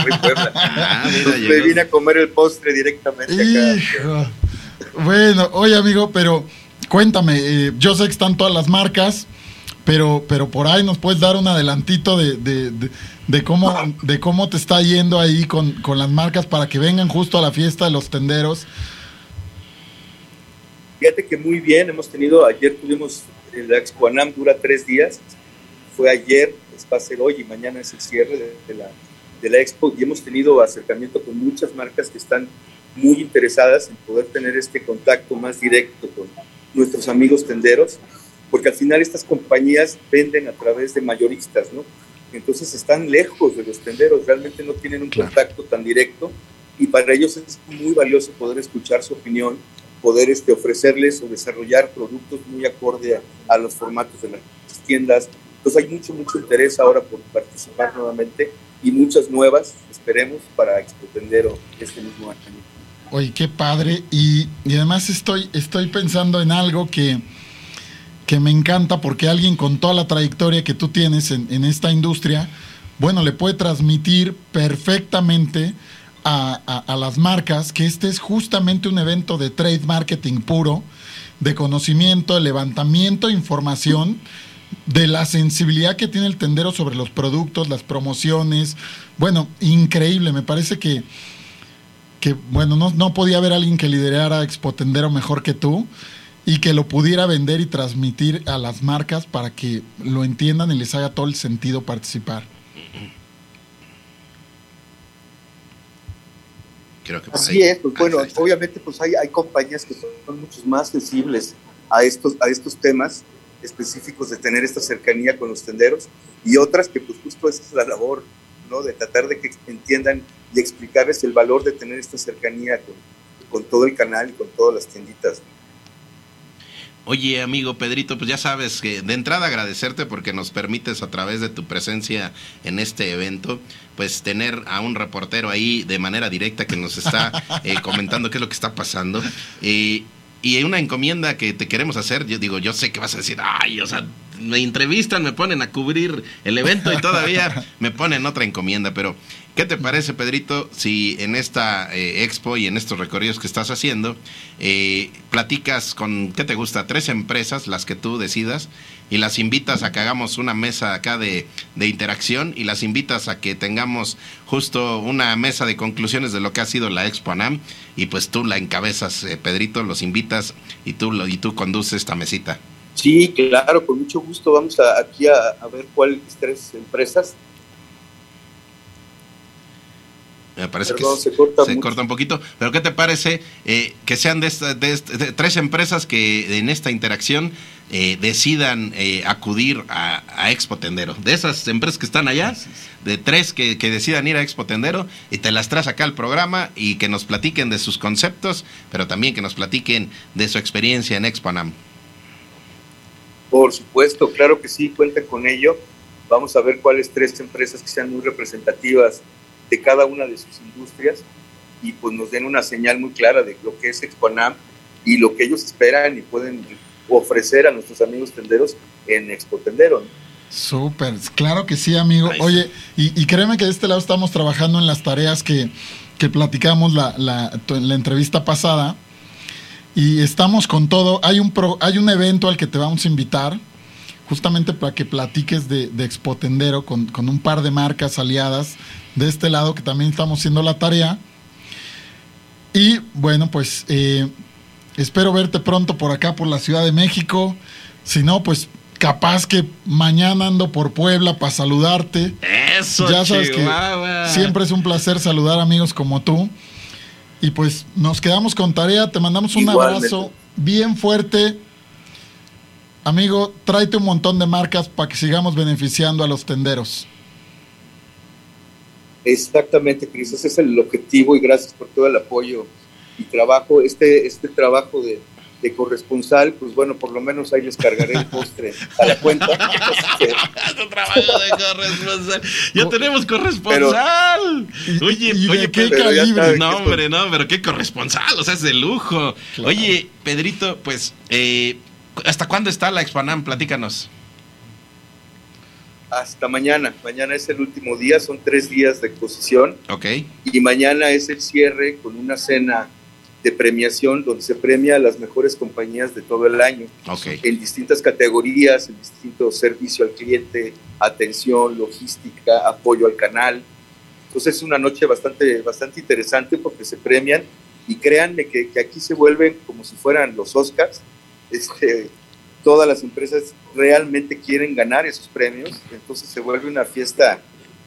desde Puebla. Ah, mira, me vine a comer el postre directamente acá. Bueno, oye, amigo, pero cuéntame, eh, yo sé que están todas las marcas, pero, pero por ahí nos puedes dar un adelantito de, de, de- de cómo, de cómo te está yendo ahí con, con las marcas para que vengan justo a la fiesta de los tenderos. Fíjate que muy bien, hemos tenido, ayer tuvimos, la Expo Anam dura tres días, fue ayer, va a ser hoy y mañana es el cierre de, la, de la Expo y hemos tenido acercamiento con muchas marcas que están muy interesadas en poder tener este contacto más directo con nuestros amigos tenderos, porque al final estas compañías venden a través de mayoristas, ¿no? Entonces están lejos de los tenderos, realmente no tienen un contacto tan directo y para ellos es muy valioso poder escuchar su opinión, poder este, ofrecerles o desarrollar productos muy acorde a, los formatos de las tiendas. Entonces hay mucho, mucho interés ahora por participar nuevamente y muchas nuevas, esperemos, para Expo este mismo año. Oye, qué padre. Y, además estoy, estoy pensando en algo que, que me encanta porque alguien con toda la trayectoria que tú tienes en, en esta industria, bueno, le puede transmitir perfectamente a, las marcas que este es justamente un evento de trade marketing puro, de conocimiento, de levantamiento de información, de la sensibilidad que tiene el tendero sobre los productos, las promociones. Bueno, increíble, me parece que, que bueno, no, no podía haber alguien que liderara Expo Tendero mejor que tú y que lo pudiera vender y transmitir a las marcas para que lo entiendan y les haga todo el sentido participar. Así es, pues bueno, obviamente pues hay, hay compañías que son mucho más sensibles a estos, a estos temas específicos de tener esta cercanía con los tenderos y otras que pues justo esa es la labor, ¿no? De tratar de que entiendan y explicarles el valor de tener esta cercanía con, con todo el canal y con todas las tienditas. Oye, amigo Pedrito, pues ya sabes que de entrada agradecerte porque nos permites a través de tu presencia en este evento, pues tener a un reportero ahí de manera directa que nos está eh, comentando qué es lo que está pasando. y una encomienda que te queremos hacer, yo digo, yo sé que vas a decir, ay, o sea, me entrevistan, me ponen a cubrir el evento y todavía me ponen otra encomienda, pero ¿qué te parece, Pedrito, si en esta eh, expo y en estos recorridos que estás haciendo, eh, platicas con, ¿qué te gusta? Tres empresas, las que tú decidas, y las invitas a que hagamos una mesa acá de, interacción y las invitas a que tengamos justo una mesa de conclusiones de lo que ha sido la Expo ANAM y pues tú la encabezas, eh, Pedrito, los invitas y tú, y tú conduces esta mesita. Sí, claro, con mucho gusto. Vamos a, aquí a, ver cuáles tres empresas. Me parece que se, corta, un poquito. Pero ¿qué te parece eh, que sean de, de, tres empresas que en esta interacción eh, decidan eh, acudir a, Expo Tendero? De esas empresas que están allá, de tres que, que, decidan ir a Expo Tendero y te las traes acá al programa y que nos platiquen de sus conceptos, pero también que nos platiquen de su experiencia en Expo Anam. Por supuesto, claro que sí, cuenta con ello. Vamos a ver cuáles tres empresas que sean muy representativas de cada una de sus industrias y pues nos den una señal muy clara de lo que es Exponam y lo que ellos esperan y pueden ofrecer a nuestros amigos tenderos en Expo Tendero. Súper, claro que sí, amigo. Oye, y, créeme que de este lado estamos trabajando en las tareas que, que platicamos la, la, la entrevista pasada y estamos con todo. Hay un, hay un evento al que te vamos a invitar, justamente para que platiques de, de Expotendero con, con un par de marcas aliadas de este lado que también estamos haciendo la tarea. Y bueno, pues eh, espero verte pronto por acá, por la Ciudad de México. Si no, pues capaz que mañana ando por Puebla para saludarte. Eso, ya sabes que siempre es un placer saludar amigos como tú. Y pues nos quedamos con tarea, te mandamos un abrazo bien fuerte. Amigo, tráete un montón de marcas para que sigamos beneficiando a los tenderos. Exactamente, Cris, ese es el objetivo y gracias por todo el apoyo y trabajo. Este, este trabajo de, de corresponsal, pues bueno, por lo menos ahí les cargaré el postre a la cuenta. trabajo de corresponsal. Ya tenemos corresponsal. oye, oye, qué calibre. No, hombre, no, pero qué corresponsal, o sea, es de lujo. Oye, Pedrito, pues, eh, ¿hasta cuándo está la Expanam? Platícanos. Hasta mañana. Mañana es el último día, son tres días de exposición. Ok. Y mañana es el cierre con una cena de premiación donde se premia a las mejores compañías de todo el año en distintas categorías, en distintos servicio al cliente, atención, logística, apoyo al canal. Entonces es una noche bastante, bastante interesante porque se premian y créanme que, que aquí se vuelven como si fueran los Oscars, este, todas las empresas realmente quieren ganar esos premios, entonces se vuelve una fiesta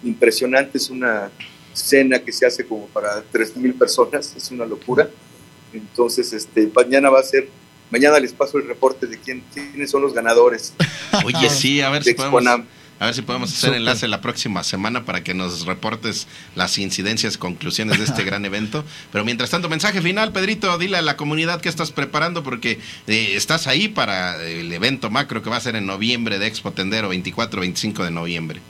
impresionante, es una cena que se hace como para 3.000 personas, es una locura. Entonces, este, mañana va a ser, mañana les paso el reporte de quién, quiénes son los ganadores. Oye, sí, a ver si podemos, a ver si podemos hacer Súper. enlace la próxima semana para que nos reportes las incidencias conclusiones de este gran evento. Pero mientras tanto, mensaje final, Pedrito, dile a la comunidad que estás preparando porque eh, estás ahí para el evento macro que va a ser en noviembre de Expo Tendero, 24-25 de noviembre.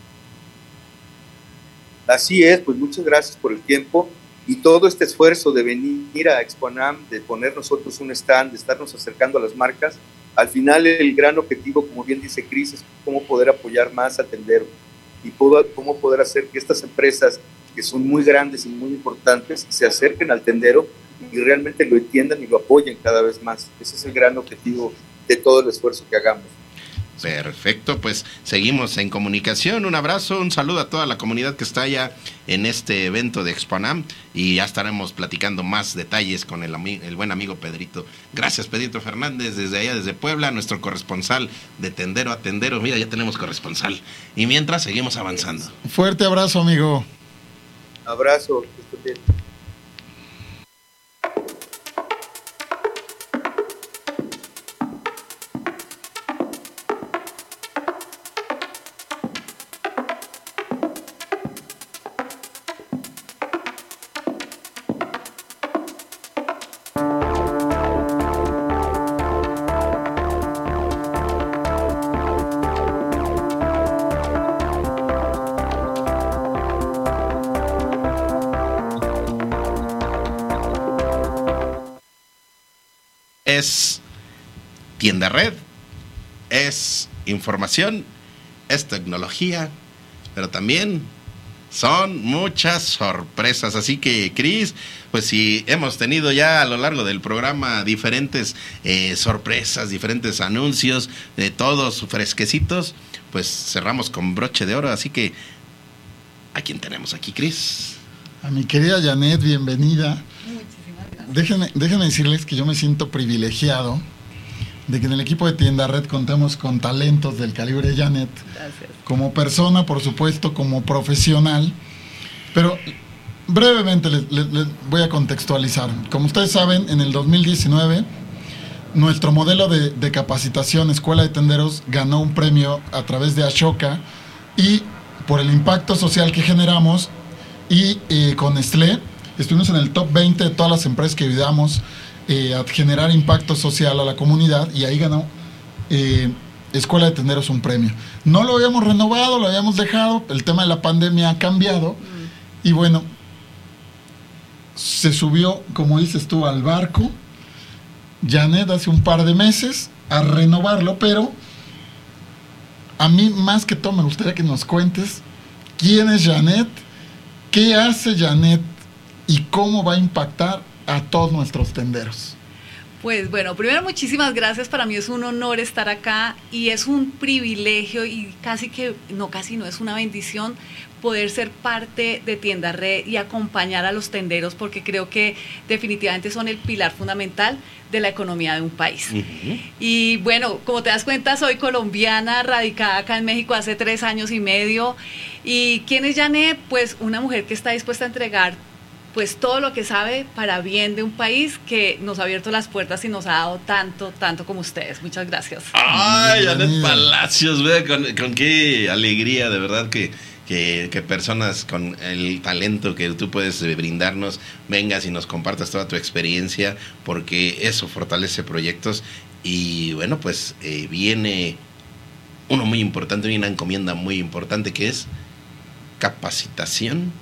Así es, pues muchas gracias por el tiempo y todo este esfuerzo de venir a Exponam, de poner nosotros un stand, de estarnos acercando a las marcas. Al final el gran objetivo, como bien dice Cris, es cómo poder apoyar más a Tendero y cómo poder hacer que estas empresas que son muy grandes y muy importantes se acerquen al Tendero y realmente lo entiendan y lo apoyen cada vez más. Ese es el gran objetivo de todo el esfuerzo que hagamos. Perfecto, pues seguimos en comunicación. Un abrazo, un saludo a toda la comunidad que está allá en este evento de Exponam y ya estaremos platicando más detalles con el, el buen amigo Pedrito. Gracias, Pedrito Fernández, desde allá, desde Puebla, nuestro corresponsal de Tendero a Tendero. Mira, ya tenemos corresponsal. Y mientras seguimos avanzando. Fuerte abrazo, amigo. Abrazo, que estén bien. Es tienda red, es información, es tecnología, pero también son muchas sorpresas. Así que, Cris, pues si hemos tenido ya a lo largo del programa diferentes eh, sorpresas, diferentes anuncios, de todos fresquecitos, pues cerramos con broche de oro. Así que, ¿a quién tenemos aquí, Cris? A mi querida Janet, bienvenida. Déjenme, déjenme decirles que yo me siento privilegiado de que en el equipo de Tienda Red contemos con talentos del calibre Janet, como persona, por supuesto, como profesional. Pero brevemente les, les- les voy a contextualizar. Como ustedes saben, en el 2019 nuestro modelo de, de capacitación Escuela de Tenderos ganó un premio a través de Ashoka y por el impacto social que generamos y eh, con Nestlé estuvimos en el top 20 de todas las empresas que ayudamos eh, a generar impacto social a la comunidad y ahí ganó eh, Escuela de Tenderos un premio. No lo habíamos renovado, lo habíamos dejado, el tema de la pandemia ha cambiado y bueno, se subió, como dices tú, al barco. Janet hace un par de meses a renovarlo, pero a mí más que todo me gustaría que nos cuentes quién es Janet, qué hace Janet y cómo va a impactar a todos nuestros tenderos. Pues bueno, primero muchísimas gracias. Para mí es un honor estar acá y es un privilegio y casi que, no casi no, es una bendición poder ser parte de Tienda Red y acompañar a los tenderos porque creo que definitivamente son el pilar fundamental de la economía de un país. Y bueno, como te das cuenta, soy colombiana, radicada acá en México hace tres años y medio. ¿Y quién es Janet? Pues una mujer que está dispuesta a entregar pues todo lo que sabe para bien de un país que nos ha abierto las puertas y nos ha dado tanto, tanto como ustedes. Muchas gracias. Ay, Bienvenida. Palacios, vea, con, con qué alegría, de verdad, que, que, que personas con el talento que tú puedes eh, brindarnos vengas y nos compartas toda tu experiencia, porque eso fortalece proyectos. Y bueno, pues eh, viene uno muy importante, una encomienda muy importante que es capacitación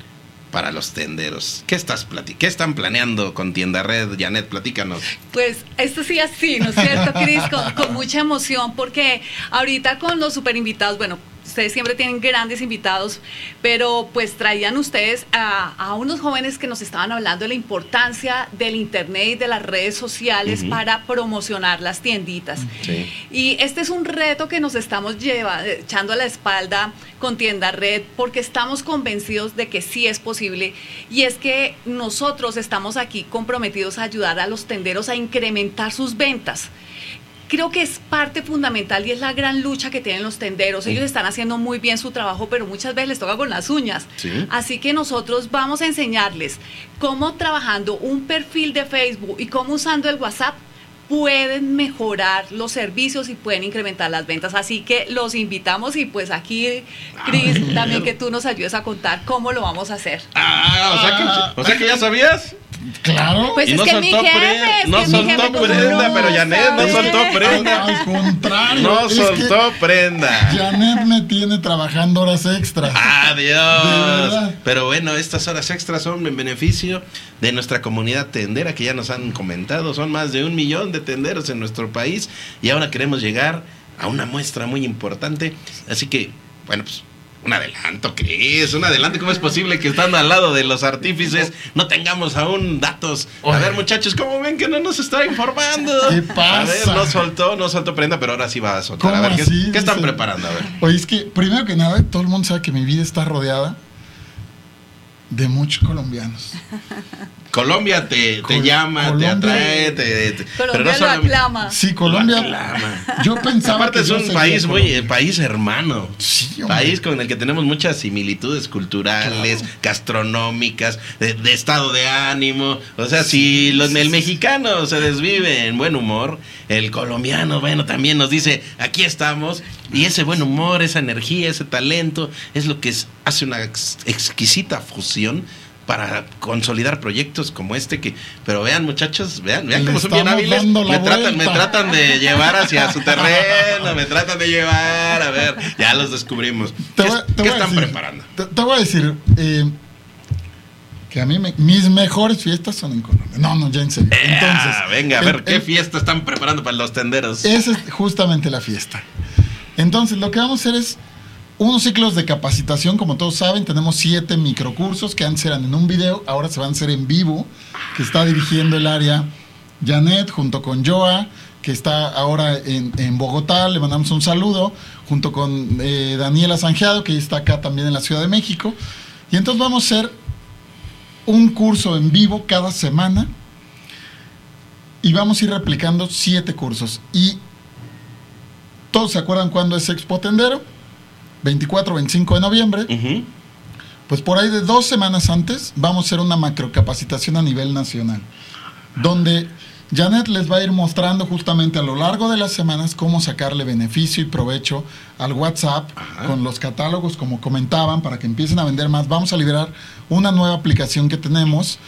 para los tenderos. ¿Qué, estás ¿Qué están planeando con Tienda Red? Janet, platícanos. Pues esto sí así, ¿no es cierto, Cris? Con, con mucha emoción, porque ahorita con los super invitados, bueno, ustedes siempre tienen grandes invitados, pero pues traían ustedes a, a unos jóvenes que nos estaban hablando de la importancia del Internet y de las redes sociales para promocionar las tienditas. Sí. Y este es un reto que nos estamos lleva, echando a la espalda con Tienda Red porque estamos convencidos de que sí es posible y es que nosotros estamos aquí comprometidos a ayudar a los tenderos a incrementar sus ventas. Creo que es parte fundamental y es la gran lucha que tienen los tenderos. Ellos están haciendo muy bien su trabajo, pero muchas veces les toca con las uñas. Sí. Así que nosotros vamos a enseñarles cómo trabajando un perfil de Facebook y cómo usando el WhatsApp pueden mejorar los servicios y pueden incrementar las ventas. Así que los invitamos y pues aquí, Cris, también que tú nos ayudes a contar cómo lo vamos a hacer. Ah, o sea que, o sea que ya sabías. Claro. Pues Y es no que soltó mi jefe, es no que mi soltó jefe prenda, no pero Janet no soltó prenda. Al contrario. No soltó prenda. Janet me tiene trabajando horas extras. De Adiós. verdad. Pero bueno, estas horas extras son en beneficio de nuestra comunidad tendera que ya nos han comentado. Son más de un millón de tenderos en nuestro país y ahora queremos llegar a una muestra muy importante. Así que, bueno, pues un adelanto, Cris, un adelanto. ¿Cómo es posible que estando al lado de los artífices no tengamos aún datos? A ver, muchachos, ¿cómo ven que no nos está informando? ¿Qué A ver, pasa? no soltó, no soltó prenda, pero ahora sí va a soltar. A ¿Cómo ver, ¿qué, así? qué están preparando? A ver. Oye, es que primero que nada, todo el mundo sabe que mi vida está rodeada de muchos colombianos. Colombia te, te Col- llama, te atrae, te, te- Colombia lo solamente- aclama. Sí, Colombia. Lo aclama. Yo pensaba Aparte que es yo un país muy, país hermano. Sí, hombre. País con el que tenemos muchas similitudes culturales, gastronómicas, de, de estado de ánimo. O sea, si los, el mexicano se desvive en buen humor, el colombiano, bueno, también nos dice, aquí estamos. Y ese buen humor, esa energía, ese talento, es lo que es- hace una ex- exquisita fusión para consolidar proyectos como este que pero vean muchachos vean vean cómo son bien hábiles me tratan me tratan de llevar hacia su terreno me tratan de llevar a ver ya los descubrimos Te ¿Qué, voy- te qué voy a están decir- preparando? Te, te voy a decir eh, que a mí me- mis mejores fiestas son en Colombia. No, no, ya en serio. Entonces, Ah, venga, a el- ver, ¿qué el- fiesta están preparando para los tenderos? Esa es justamente la fiesta. Entonces, lo que vamos a hacer es unos ciclos de capacitación. Como todos saben, tenemos siete microcursos que antes eran en un video, ahora se van a hacer en vivo, que está dirigiendo el área Janet junto con Joa, que está ahora en, Bogotá. Le mandamos un saludo, junto con eh, Daniela Sanjeado, que está acá también en la Ciudad de México. Y entonces vamos a hacer un curso en vivo cada semana. Y vamos a ir replicando siete cursos. Y todos se acuerdan cuándo es Expo Tendero, 24, 25 de noviembre. Pues por ahí de dos semanas antes vamos a hacer una macrocapacitación a nivel nacional, donde Janet les va a ir mostrando justamente a lo largo de las semanas cómo sacarle beneficio y provecho al WhatsApp con los catálogos, como comentaban, para que empiecen a vender más. Vamos a liberar una nueva aplicación que tenemos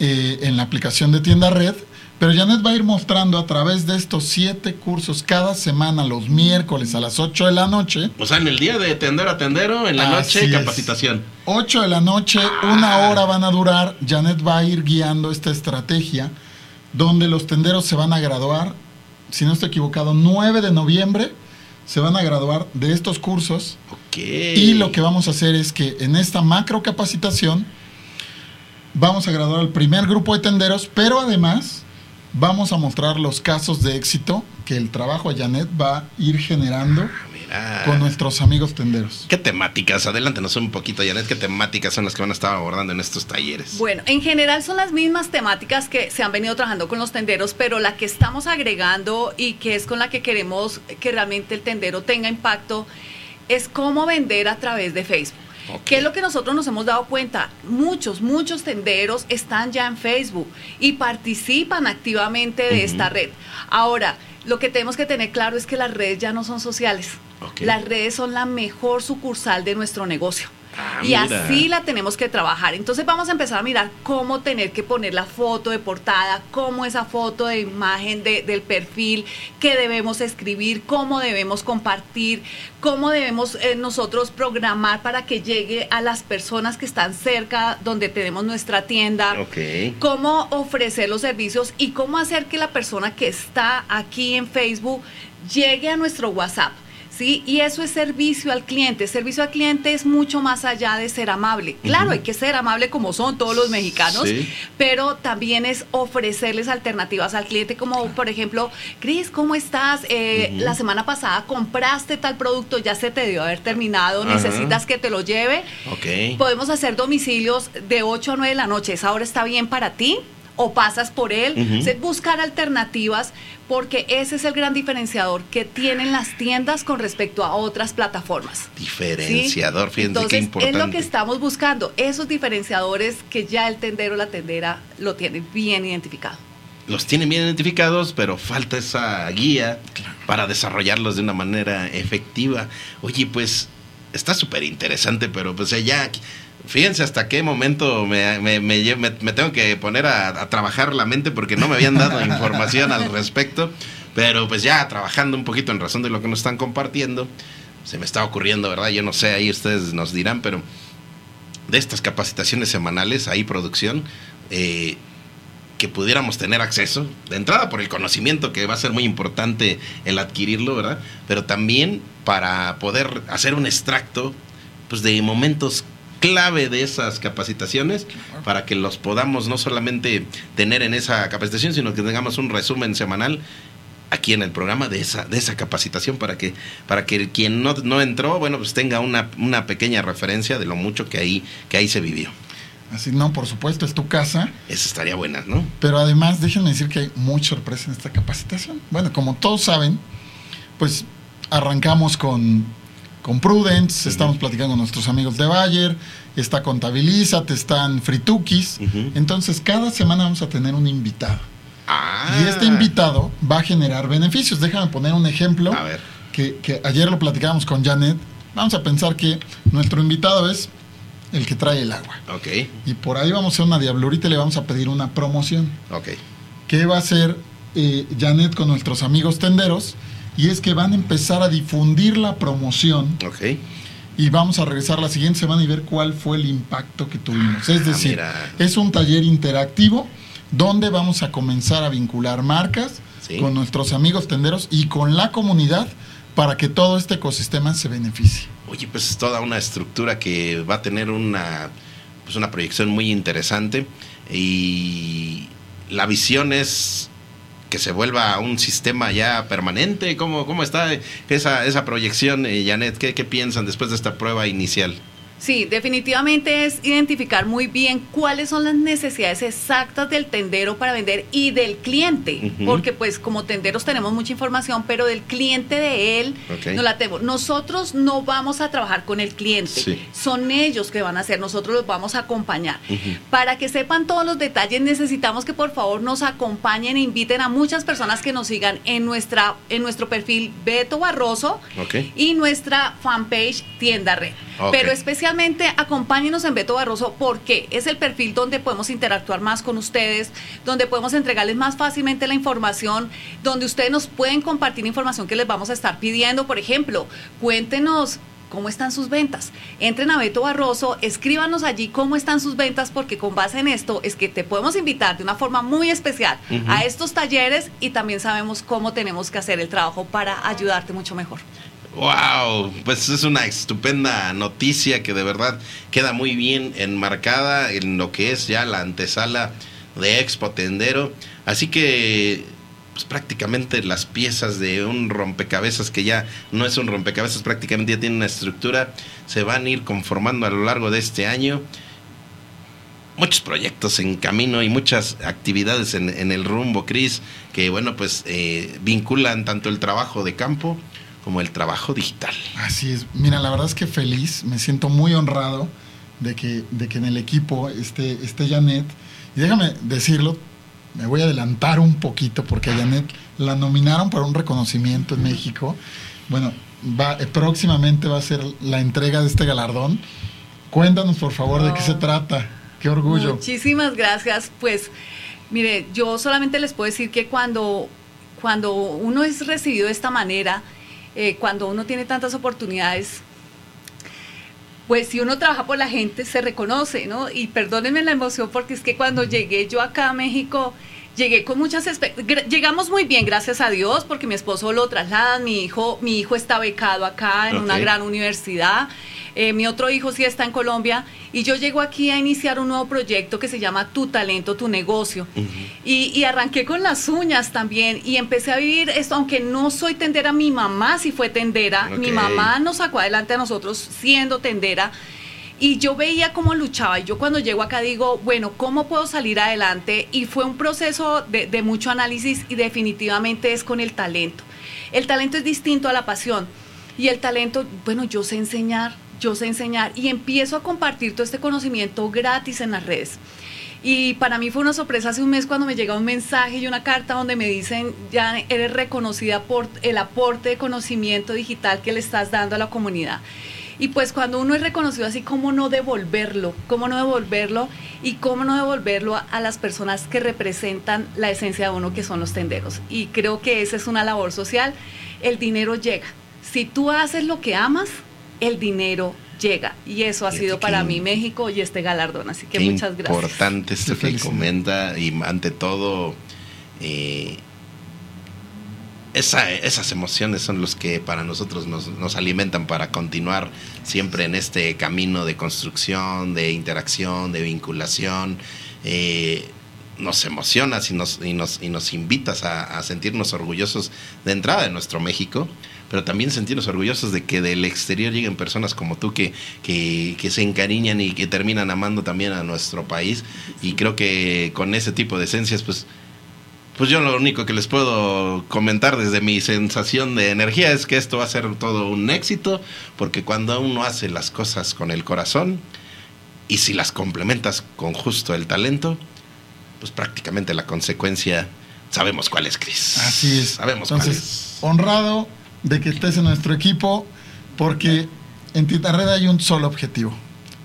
eh, en la aplicación de tienda red. Pero Janet va a ir mostrando a través de estos siete cursos cada semana, los miércoles a las 8 de la noche, O sea, en el día de tendero a tendero, en la Así noche, es. capacitación. 8 de la noche, una hora van a durar. Janet va a ir guiando esta estrategia donde los tenderos se van a graduar, si no estoy equivocado, 9 de noviembre se van a graduar de estos cursos. Ok. Y lo que vamos a hacer es que en esta macro capacitación vamos a graduar al primer grupo de tenderos, pero además vamos a mostrar los casos de éxito que el trabajo de Janet va a ir generando Ah, con nuestros amigos tenderos. ¿Qué temáticas? Adelántanos un poquito, Janet. ¿Qué temáticas son las que van a estar abordando en estos talleres? Bueno, en general son las mismas temáticas que se han venido trabajando con los tenderos, pero la que estamos agregando y que es con la que queremos que realmente el tendero tenga impacto es cómo vender a través de Facebook. ¿Qué es lo que nosotros nos hemos dado cuenta? Muchos, muchos tenderos están ya en Facebook y participan activamente de esta red. Ahora, lo que tenemos que tener claro es que las redes ya no son sociales. Las redes son la mejor sucursal de nuestro negocio. Ah, y mira. así la tenemos que trabajar. Entonces vamos a empezar a mirar cómo tener que poner la foto de portada, cómo esa foto de imagen de- del perfil, qué debemos escribir, cómo debemos compartir, cómo debemos eh, nosotros programar para que llegue a las personas que están cerca donde tenemos nuestra tienda Ok. cómo ofrecer los servicios y cómo hacer que la persona que está aquí en Facebook llegue a nuestro WhatsApp. ¿Sí? Y eso es servicio al cliente. Servicio al cliente es mucho más allá de ser amable. Claro, hay que ser amable como son todos los mexicanos, Sí. pero también es ofrecerles alternativas al cliente, como por ejemplo, Cris, ¿cómo estás? Eh, La semana pasada compraste tal producto, ya se te dio haber terminado, necesitas que te lo lleve. Ok. Podemos hacer domicilios de 8 a 9 de la noche. ¿Esa hora está bien para ti? ¿O pasas por él? Sea, buscar alternativas porque ese es el gran diferenciador que tienen las tiendas con respecto a otras plataformas. ¿sí? Diferenciador, fíjense Entonces, qué importante. es lo que estamos buscando, esos diferenciadores que ya el tendero o la tendera lo tienen bien identificado. Los tienen bien identificados, pero falta esa guía para desarrollarlos de una manera efectiva. Oye, pues está súper interesante, pero pues ya, fíjense hasta qué momento me, me- me me tengo que poner a, a trabajar la mente porque no me habían dado información al respecto. Pero pues ya trabajando un poquito en razón de lo que nos están compartiendo, se me está ocurriendo, ¿verdad? Yo no sé, ahí ustedes nos dirán, pero de estas capacitaciones semanales, ahí producción, eh, que pudiéramos tener acceso, de entrada por el conocimiento que va a ser muy importante el adquirirlo, ¿verdad? Pero también para poder hacer un extracto pues de momentos clave de esas capacitaciones para que los podamos no solamente tener en esa capacitación, sino que tengamos un resumen semanal aquí en el programa de esa, de esa capacitación para que, para que quien no, no entró, bueno, pues tenga una, una pequeña referencia de lo mucho que ahí, que ahí se vivió. Así, no, por supuesto, es tu casa. Eso estaría buena, ¿no? Pero además, déjenme decir que hay mucha sorpresa en esta capacitación. Bueno, como todos saben, pues arrancamos con, con Prudence, estamos platicando con nuestros amigos de Bayer, está Contabilizate, están Fritukis. Ujú. Entonces, cada semana vamos a tener un invitado. Ah. Y este invitado va a generar beneficios. Déjame poner un ejemplo A ver. que, que ayer lo platicábamos con Janet. Vamos a pensar que nuestro invitado es el que trae el agua. Ok, Y por ahí vamos a hacer una diablurita y le vamos a pedir una promoción. ok. ¿Qué va a hacer eh, Janet con nuestros amigos tenderos? Y es que van a empezar a difundir la promoción Ok. y vamos a regresar la siguiente semana y ver cuál fue el impacto que tuvimos. Es Ah, decir, es un taller interactivo donde vamos a comenzar a vincular marcas Sí. con nuestros amigos tenderos y con la comunidad para que todo este ecosistema se beneficie. Oye, pues es toda una estructura que va a tener una, pues una proyección muy interesante y la visión es que se vuelva un sistema ya permanente. ¿Cómo, cómo está esa, esa proyección, eh, Janet? ¿Qué, ¿Qué piensan después de esta prueba inicial? Sí, definitivamente es identificar muy bien cuáles son las necesidades exactas del tendero para vender y del cliente, porque pues como tenderos tenemos mucha información, pero del cliente de él Ok. no la tenemos. Nosotros no vamos a trabajar con el cliente, Sí. son ellos que van a hacer, nosotros los vamos a acompañar. Para que sepan todos los detalles, necesitamos que por favor nos acompañen e inviten a muchas personas que nos sigan en nuestra en nuestro perfil Beto Barroso y nuestra fanpage Tienda Red. Pero especialmente acompáñenos en Beto Barroso porque es el perfil donde podemos interactuar más con ustedes, donde podemos entregarles más fácilmente la información, donde ustedes nos pueden compartir información que les vamos a estar pidiendo. Por ejemplo, cuéntenos cómo están sus ventas. Entren a Beto Barroso, escríbanos allí cómo están sus ventas porque con base en esto es que te podemos invitar de una forma muy especial a estos talleres y también sabemos cómo tenemos que hacer el trabajo para ayudarte mucho mejor. Wow, pues es una estupenda noticia que de verdad queda muy bien enmarcada en lo que es ya la antesala de Expo Tendero. Así que, pues prácticamente las piezas de un rompecabezas que ya no es un rompecabezas, prácticamente ya tiene una estructura, se van a ir conformando a lo largo de este año. Muchos proyectos en camino y muchas actividades en, el rumbo, Cris, que bueno, pues eh, vinculan tanto el trabajo de campo como el trabajo digital. Así es. Mira, la verdad es que feliz, me siento muy honrado de que, de que en el equipo esté, esté Janet. Y déjame decirlo, me voy a adelantar un poquito porque a Janet la nominaron para un reconocimiento en México. Bueno, va, eh, próximamente va a ser la entrega de este galardón. Cuéntanos, por favor, de qué se trata. Qué orgullo. Muchísimas gracias. Pues, mire, yo solamente les puedo decir que cuando, cuando uno es recibido de esta manera, eh, cuando uno tiene tantas oportunidades, pues si uno trabaja por la gente, se reconoce, ¿no? Y perdónenme la emoción porque es que cuando llegué yo acá a México, llegué con muchas expectativas. Llegamos muy bien, gracias a Dios, porque mi esposo lo traslada, mi hijo, mi hijo está becado acá en una gran universidad. eh, mi otro hijo sí está en Colombia y yo llego aquí a iniciar un nuevo proyecto que se llama Tu talento, tu negocio. y, y arranqué con las uñas también y empecé a vivir esto, aunque no soy tendera, mi mamá sí fue tendera, mi mamá nos sacó adelante a nosotros siendo tendera. Y yo veía cómo luchaba y yo cuando llego acá digo, bueno, ¿cómo puedo salir adelante? Y fue un proceso de, de mucho análisis y definitivamente es con el talento. El talento es distinto a la pasión. Y el talento, bueno, yo sé enseñar, yo sé enseñar y empiezo a compartir todo este conocimiento gratis en las redes. Y para mí fue una sorpresa hace un mes cuando me llega un mensaje y una carta donde me dicen, ya eres reconocida por el aporte de conocimiento digital que le estás dando a la comunidad. Y pues cuando uno es reconocido así, ¿cómo no devolverlo? ¿Cómo no devolverlo? Y cómo no devolverlo a, a las personas que representan la esencia de uno, que son los tenderos. Y creo que esa es una labor social. El dinero llega. Si tú haces lo que amas, el dinero llega. Y eso ha sido para mí México y este galardón. Así que muchas gracias. importante esto que comenta y ante todo eh, esa- esas emociones son los que para nosotros nos, alimentan para continuar siempre en este camino de construcción, de interacción, de vinculación. Eh, nos emocionas y nos, y nos, y nos invitas a, sentirnos orgullosos de entrada de nuestro México, pero también sentirnos orgullosos de que del exterior lleguen personas como tú que se encariñan y que terminan amando también a nuestro país. Y creo que con ese tipo de esencias, pues, pues yo lo único que les puedo comentar desde mi sensación de energía es que esto va a ser todo un éxito, porque cuando uno hace las cosas con el corazón y si las complementas con justo el talento, pues prácticamente la consecuencia sabemos cuál es, Cris. Así es. Sabemos cuál Entonces, es. honrado de que estés en nuestro equipo, porque en Tita Red hay un solo objetivo: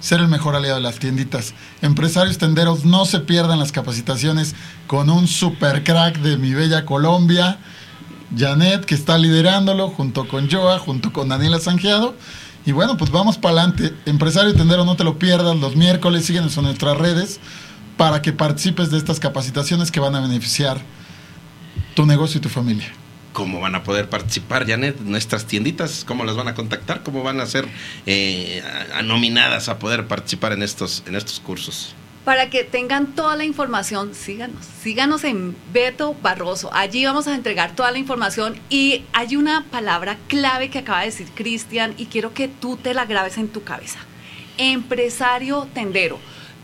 ser el mejor aliado de las tienditas. Empresarios tenderos, no se pierdan las capacitaciones con un super crack de mi bella Colombia, Janet, que está liderándolo, junto con Joa, junto con Daniela Sanjeado. Y bueno, pues vamos para adelante. Empresario tendero, no te lo pierdas. Los miércoles síguenos en nuestras redes para que participes de estas capacitaciones que van a beneficiar tu negocio y tu familia. ¿Cómo van a poder participar, Janet? Nuestras tienditas, ¿cómo las van a contactar? ¿Cómo van a ser eh, nominadas a poder participar en estos, en estos cursos? Para que tengan toda la información, síganos. Síganos en Beto Barroso. Allí vamos a entregar toda la información y hay una palabra clave que acaba de decir Cristian y quiero que tú te la grabes en tu cabeza. Empresario tendero.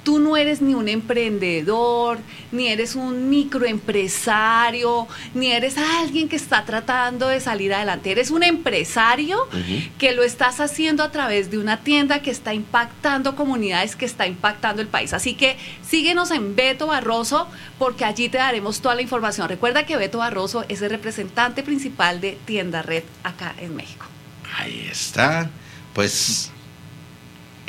Tú no eres ni un emprendedor, ni eres un microempresario, ni eres alguien que está tratando de salir adelante. Eres un empresario que lo estás haciendo a través de una tienda que está impactando comunidades, que está impactando el país. Así que síguenos en Beto Barroso porque allí te daremos toda la información. Recuerda que Beto Barroso es el representante principal de Tienda Red acá en México. Ahí está. Pues,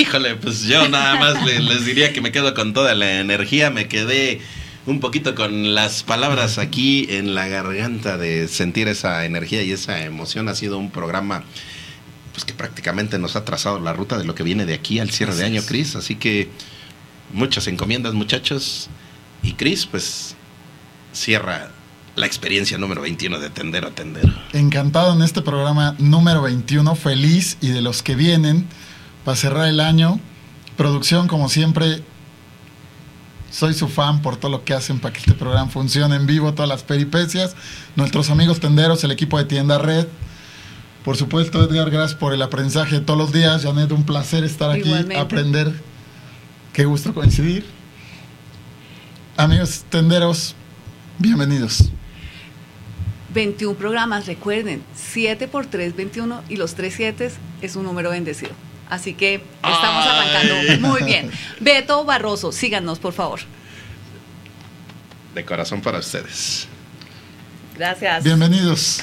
híjole, pues yo nada más le- les diría que me quedo con toda la energía. Me quedé un poquito con las palabras aquí en la garganta de sentir esa energía y esa emoción. Ha sido un programa pues que prácticamente nos ha trazado la ruta de lo que viene de aquí al cierre de año, Cris. Así que muchas encomiendas, muchachos. Y Cris, pues cierra la experiencia número 21 de Tendero a Tendero. Encantado en este programa número 21, feliz y de los que vienen para cerrar el año. Producción, como siempre, soy su fan por todo lo que hacen para que este programa funcione en vivo, todas las peripecias. Nuestros amigos tenderos, el equipo de Tienda Red. Por supuesto, Edgar, gracias por el aprendizaje de todos los días. Janet, un placer estar aquí, Igualmente. aprender. Qué gusto coincidir. Amigos tenderos, bienvenidos. 21 programas, recuerden, 7 por 3, 21 y los 3 7 es un número bendecido. Así que estamos Ay. arrancando muy bien. Beto Barroso, síganos por favor. De corazón para ustedes. Gracias. Bienvenidos.